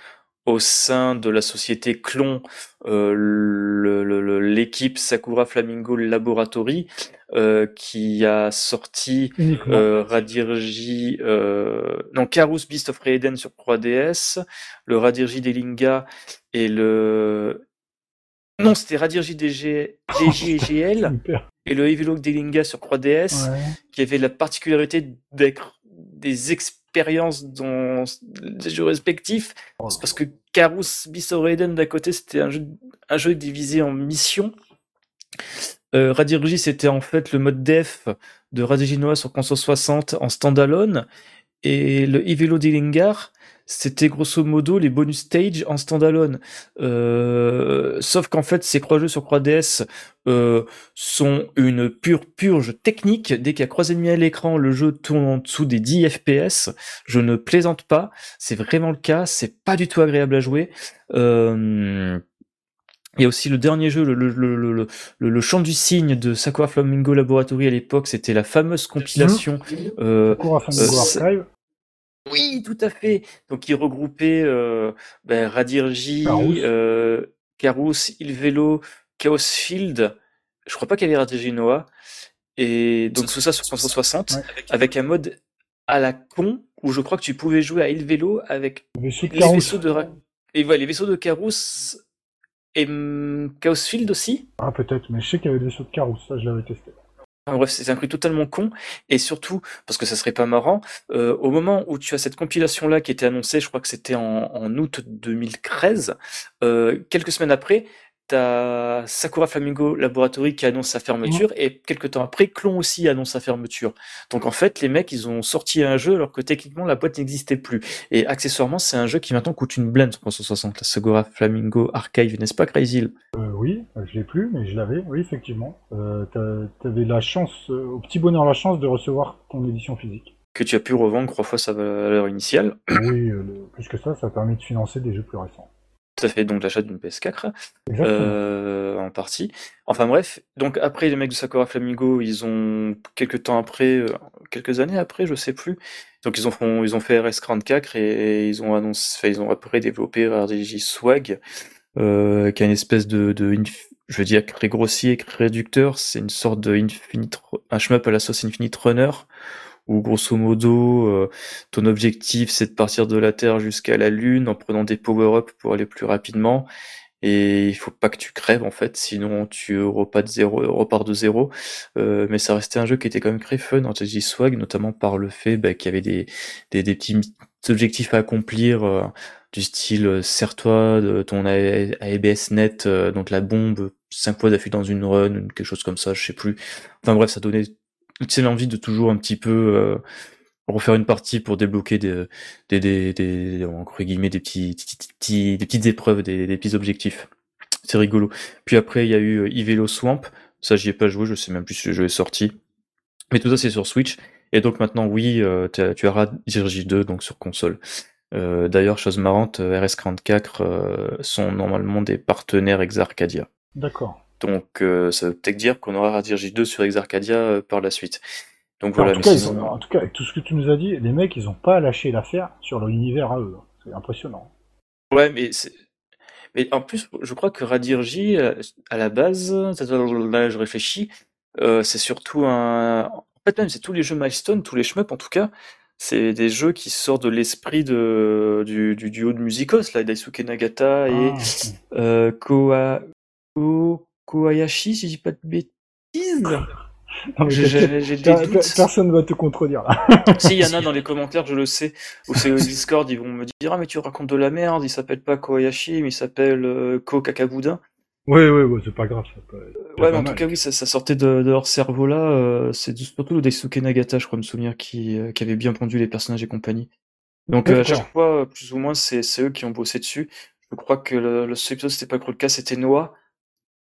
au sein de la société Clon euh, le- le- le- l'équipe Sakura Flamingo Laboratory euh, qui a sorti euh, Radirji, euh, non, Karus Beast of Raiden sur 3DS, le Radirji Delinga et le... Non, c'était Radirji DG, DGGL Super. et le Evilog Delinga sur 3DS Ouais. qui avait la particularité d'être des expériences dans des jeux respectifs. Oh, parce que of Raiden d'un côté c'était un jeu, un jeu divisé en missions. Euh, c'était en fait le mode def de Radirji Noah sur console 60 en standalone et le Ivelo Dillingar c'était grosso modo les bonus stage en standalone. Euh, sauf qu'en fait, ces croix jeux sur croix DS euh, sont une pure purge technique. Dès qu'il y a croix ennemis à l'écran, le jeu tourne en dessous des 10 FPS. Je ne plaisante pas, c'est vraiment le cas. C'est pas du tout agréable à jouer. Euh, il y a aussi le dernier jeu, le, le, le, le, chant du cygne de Sakura Flamingo Laboratory à l'époque, c'était la fameuse compilation. Sakura Flamingo euh, Archive. Oui, tout à fait. Donc il regroupait euh, ben, Radirji, euh, Carous, Ilvelo, Chaos Field. Je crois pas qu'il y avait Radirji Noah. Et donc tout ça sur 360 avec un mode à la con où je crois que tu pouvais jouer à Ilvelo avec les vaisseaux de et voilà, les vaisseaux de Carous et hum, Chaos Field aussi. Ah peut-être, mais je sais qu'il y avait des vaisseaux de Carous, ça je l'avais testé bref, c'est un truc totalement con. Et surtout, parce que ça serait pas marrant, euh, au moment où tu as cette compilation-là qui était annoncée, je crois que c'était en, en août 2013, euh, quelques semaines après, t'as Sakura Flamingo Laboratory qui annonce sa fermeture et quelques temps après, Clon aussi annonce sa fermeture. Donc en fait, les mecs, ils ont sorti un jeu alors que techniquement la boîte n'existait plus. Et accessoirement, c'est un jeu qui maintenant coûte une blende sur 360, la Sakura Flamingo Archive, n'est-ce pas, Crazy euh, Oui, je l'ai plus, mais je l'avais, oui, effectivement. Euh, T'avais la chance, euh, au petit bonheur la chance de recevoir ton édition physique. Que tu as pu revendre trois fois sa valeur initiale. Oui, euh, plus que ça, ça a permis de financer des jeux plus récents. Tout à fait, donc l'achat d'une PS4 euh, en partie. Enfin bref, donc après les mecs de Sakura Flamingo, ils ont quelques temps après, euh, quelques années après, je sais plus. Donc ils ont ils ont fait RS44 et, ils ont annoncé, ils ont après développé RDJ Swag, euh, qui a une espèce de, de je veux dire très grossier, très réducteur. C'est une sorte de Infinite, un shmup à la sauce Infinite Runner où grosso modo euh, ton objectif c'est de partir de la Terre jusqu'à la Lune en prenant des power-up pour aller plus rapidement. Et il faut pas que tu crèves en fait sinon tu repars de zéro de zéro. Euh, mais ça restait un jeu qui était quand même très fun en TG Swag notamment par le fait bah, qu'il y avait des, des, des, petits objectifs à accomplir euh, du style serre-toi de ton ABS net donc la bombe cinq fois d'affût dans une run quelque chose comme ça je sais plus. Enfin bref ça donnait tu l'envie de toujours un petit peu euh, refaire une partie pour débloquer des, des, des, des entre guillemets, des petits, des petites épreuves, des, des petits objectifs. C'est rigolo. Puis après, il y a eu euh, Ivelo Swamp. Ça, j'y ai pas joué, je sais même plus si le jeu est sorti. Mais tout ça, c'est sur Switch. Et donc maintenant, oui, euh, tu auras Dirge 2 donc sur console. Euh, D'ailleurs, chose marrante, RS44 sont normalement des partenaires Exarcadia. D'accord. Donc euh, ça veut peut-être dire qu'on aura Radirj 2 sur Exarcadia euh, par la suite. Donc voilà. En tout, cas, en tout, cas, avec tout ce que tu nous as dit, les mecs, ils ont pas lâché l'affaire sur l'univers à eux. C'est impressionnant. Ouais, mais mais en plus, je crois que Radirji, euh, à la base, là je réfléchis, euh, c'est surtout un... En fait même, c'est tous les jeux milestone, tous les shmups en tout cas, c'est des jeux qui sortent de l'esprit de, du, du duo de Musicos, là, Daisuke Nagata et ah, euh, Koa... Ko... Kohayashi, si je dis pas de bêtises. J'ai des doutes. Personne va te contredire là. si, il y en a dans les commentaires, je le sais, ou c'est au Discord, ils vont me dire Ah, mais tu racontes de la merde, il s'appelle pas Kohayashi, mais il s'appelle euh, Ko Kakaboudin. Oui, oui, ouais, c'est pas grave. Ça peut, ouais, mais en tout cas, oui, ça, ça sortait de, de, leur cerveau là. Euh, c'est surtout le Daisuke Nagata, je crois me souvenir, qui, euh, qui avait bien pondu les personnages et compagnie. Donc, à chaque fois, plus ou moins, c'est eux qui ont bossé dessus. Je crois que le, le seul épisode, c'était pas le cas, c'était Noah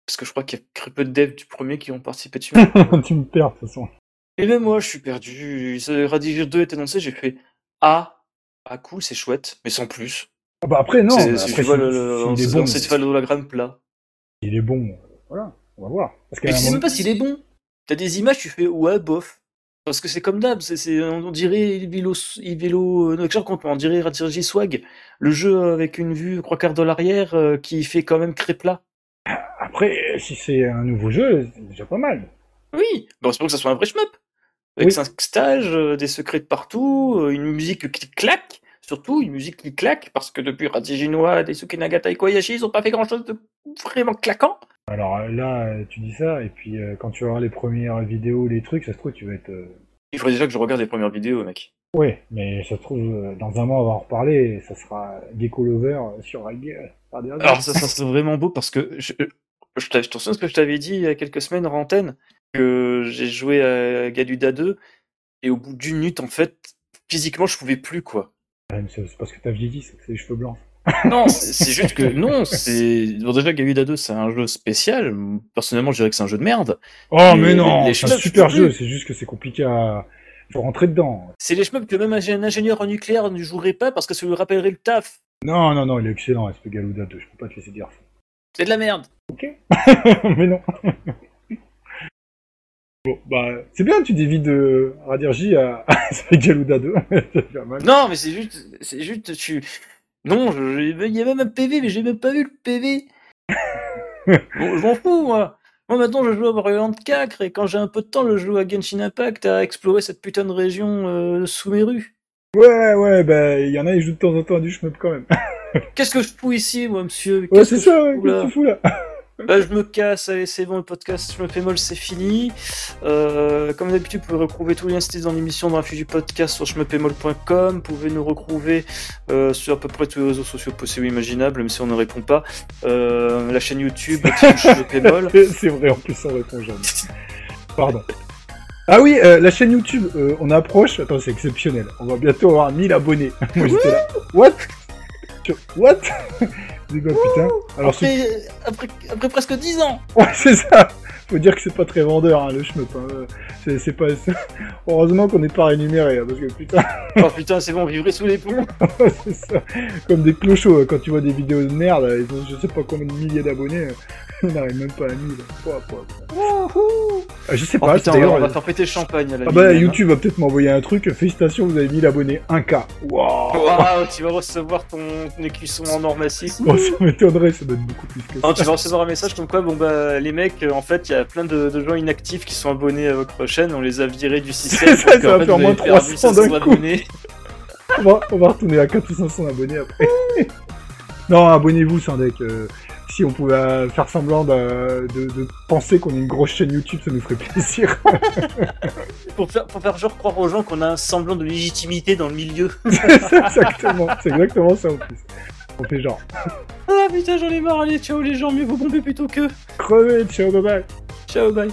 parce que je crois qu'il y a très peu de devs du premier qui ont participé dessus. tu me perds, de toute façon. Et même moi, je suis perdu. Radiger 2 est annoncé, j'ai fait Ah, ah cool, c'est chouette, mais sans plus. Ah bah après, non. C'est, il est bon, c'est l'hologramme plat. Il est bon, voilà, on va voir. Parce mais tu sais même pas s'il est bon. T'as des images, tu fais ouais, bof. Parce que c'est comme d'hab, c'est, on dirait vélo, vélo, non, on dirait Radirji Swag, le jeu avec une vue trois quarts de l'arrière euh, qui fait quand même cré plat. Après, si c'est un nouveau jeu, c'est déjà pas mal. Oui, bon, c'est pour que ça soit un vrai shmup. Avec 5 stages, euh, des secrets de partout, euh, une musique qui claque, surtout une musique qui claque, parce que depuis Radijinoa, Daisuke Nagata et Koyashi, ils ont pas fait grand chose de vraiment claquant. Alors euh, là, tu dis ça, et puis quand tu vas voir les premières vidéos, les trucs, ça se trouve, tu vas être. Il faudrait déjà que je regarde les premières vidéos, mec. Oui, mais ça se trouve, dans un mois, on va en reparler, et ça sera Gecko Lover sur Alors ça, ça serait vraiment beau parce que je, je te souviens ce que je t'avais dit il y a quelques semaines en antenne, que j'ai joué à Galuda 2, et au bout d'une minute, en fait, physiquement, je pouvais plus, quoi. Ouais, mais C'est c'est parce que t'as vieilli, c'est que c'est les cheveux blancs. Non, c'est juste que non, c'est bon déjà Garuda 2 c'est un jeu spécial. Personnellement, je dirais que c'est un jeu de merde. Oh, mais non, c'est un super je jeu, c'est juste que c'est compliqué à. Faut rentrer dedans. C'est les chemins que même un ingénieur en nucléaire ne jouerait pas parce que ça lui rappellerait le taf. Non, non, non, il est excellent, SP Galuda 2, je peux pas te laisser dire ça. C'est de la merde. Ok. mais non. bon, bah, c'est bien, tu dévies de Radirji à Galuda 2. c'est pas mal. Non, mais c'est juste, c'est juste tu. Non, il y a même un PV, mais j'ai même pas vu le PV. bon, je m'en fous moi. Moi maintenant je joue à Variant 4 et quand j'ai un peu de temps je joue à Genshin Impact à explorer cette putain de région euh, sous mes rues. Ouais, ouais, bah, il y en a, ils jouent de temps en temps à du shmup quand même. Qu'est-ce que je fous ici moi monsieur? Ouais, Qu'est-ce c'est que ça, je ouais, fous, qu'est-ce que tu fous là? Bah, je me casse, allez, c'est bon, le podcast Je me fais molle, c'est fini. Euh, comme d'habitude, vous pouvez retrouver tous les liens cités dans l'émission dans la fiche du podcast sur schmeppemol.com. Vous pouvez nous retrouver euh, sur à peu près tous les réseaux sociaux possibles et imaginables, même si on ne répond pas. Euh, la chaîne YouTube. C'est vrai, en plus, on répond jamais. Pardon. Ah oui, la chaîne YouTube, on approche. Attends, c'est exceptionnel. On va bientôt avoir 1000 abonnés. Moi, j'étais là. What? What? Putain Alors, Après, après, après presque 10 ans ouais, c'est ça. Faut dire que c'est pas très vendeur, hein, le shmup. Hein. C'est, pas. Heureusement qu'on n'est pas rémunéré, hein, parce que putain, Oh putain, c'est bon, vivre sous les ponts c'est ça. Comme des clochos, quand tu vois des vidéos de merde, ils ont je sais pas combien de milliers d'abonnés, on n'arrive même pas à 1000. Pouah, pouah, pouah. Ah, Je sais Oh pas, putain, d'ailleurs. on va faire péter le champagne à la Ah bah YouTube va peut-être m'envoyer un truc, félicitations vous avez 1000 abonnés, 1K. Waouh. Waouh, tu vas recevoir ton écusson en or massif. Bon, ça m'étonnerait, ça donne beaucoup plus que ça. Non, tu vas recevoir un message comme quoi, bon bah, les mecs, euh, en fait, il y a plein de, de gens inactifs qui sont abonnés à votre chaîne, on les a virés du système. C'est ça, ça en va fait, faire moins avez perdu 300 d'un 500 coup. abonnés. On va, on va retourner à 4 ou 500 abonnés après. non, abonnez-vous, Sandek. Euh, si on pouvait euh, faire semblant de, de- de penser qu'on est une grosse chaîne YouTube, ça nous ferait plaisir. Pour faire, pour faire genre croire aux gens qu'on a un semblant de légitimité dans le milieu. exactement, c'est exactement ça en plus. On fait genre, Ah putain, j'en ai marre, allez, ciao les gens, mieux vous bomber plutôt que. crevez, ciao, bye bye. Ciao, bye.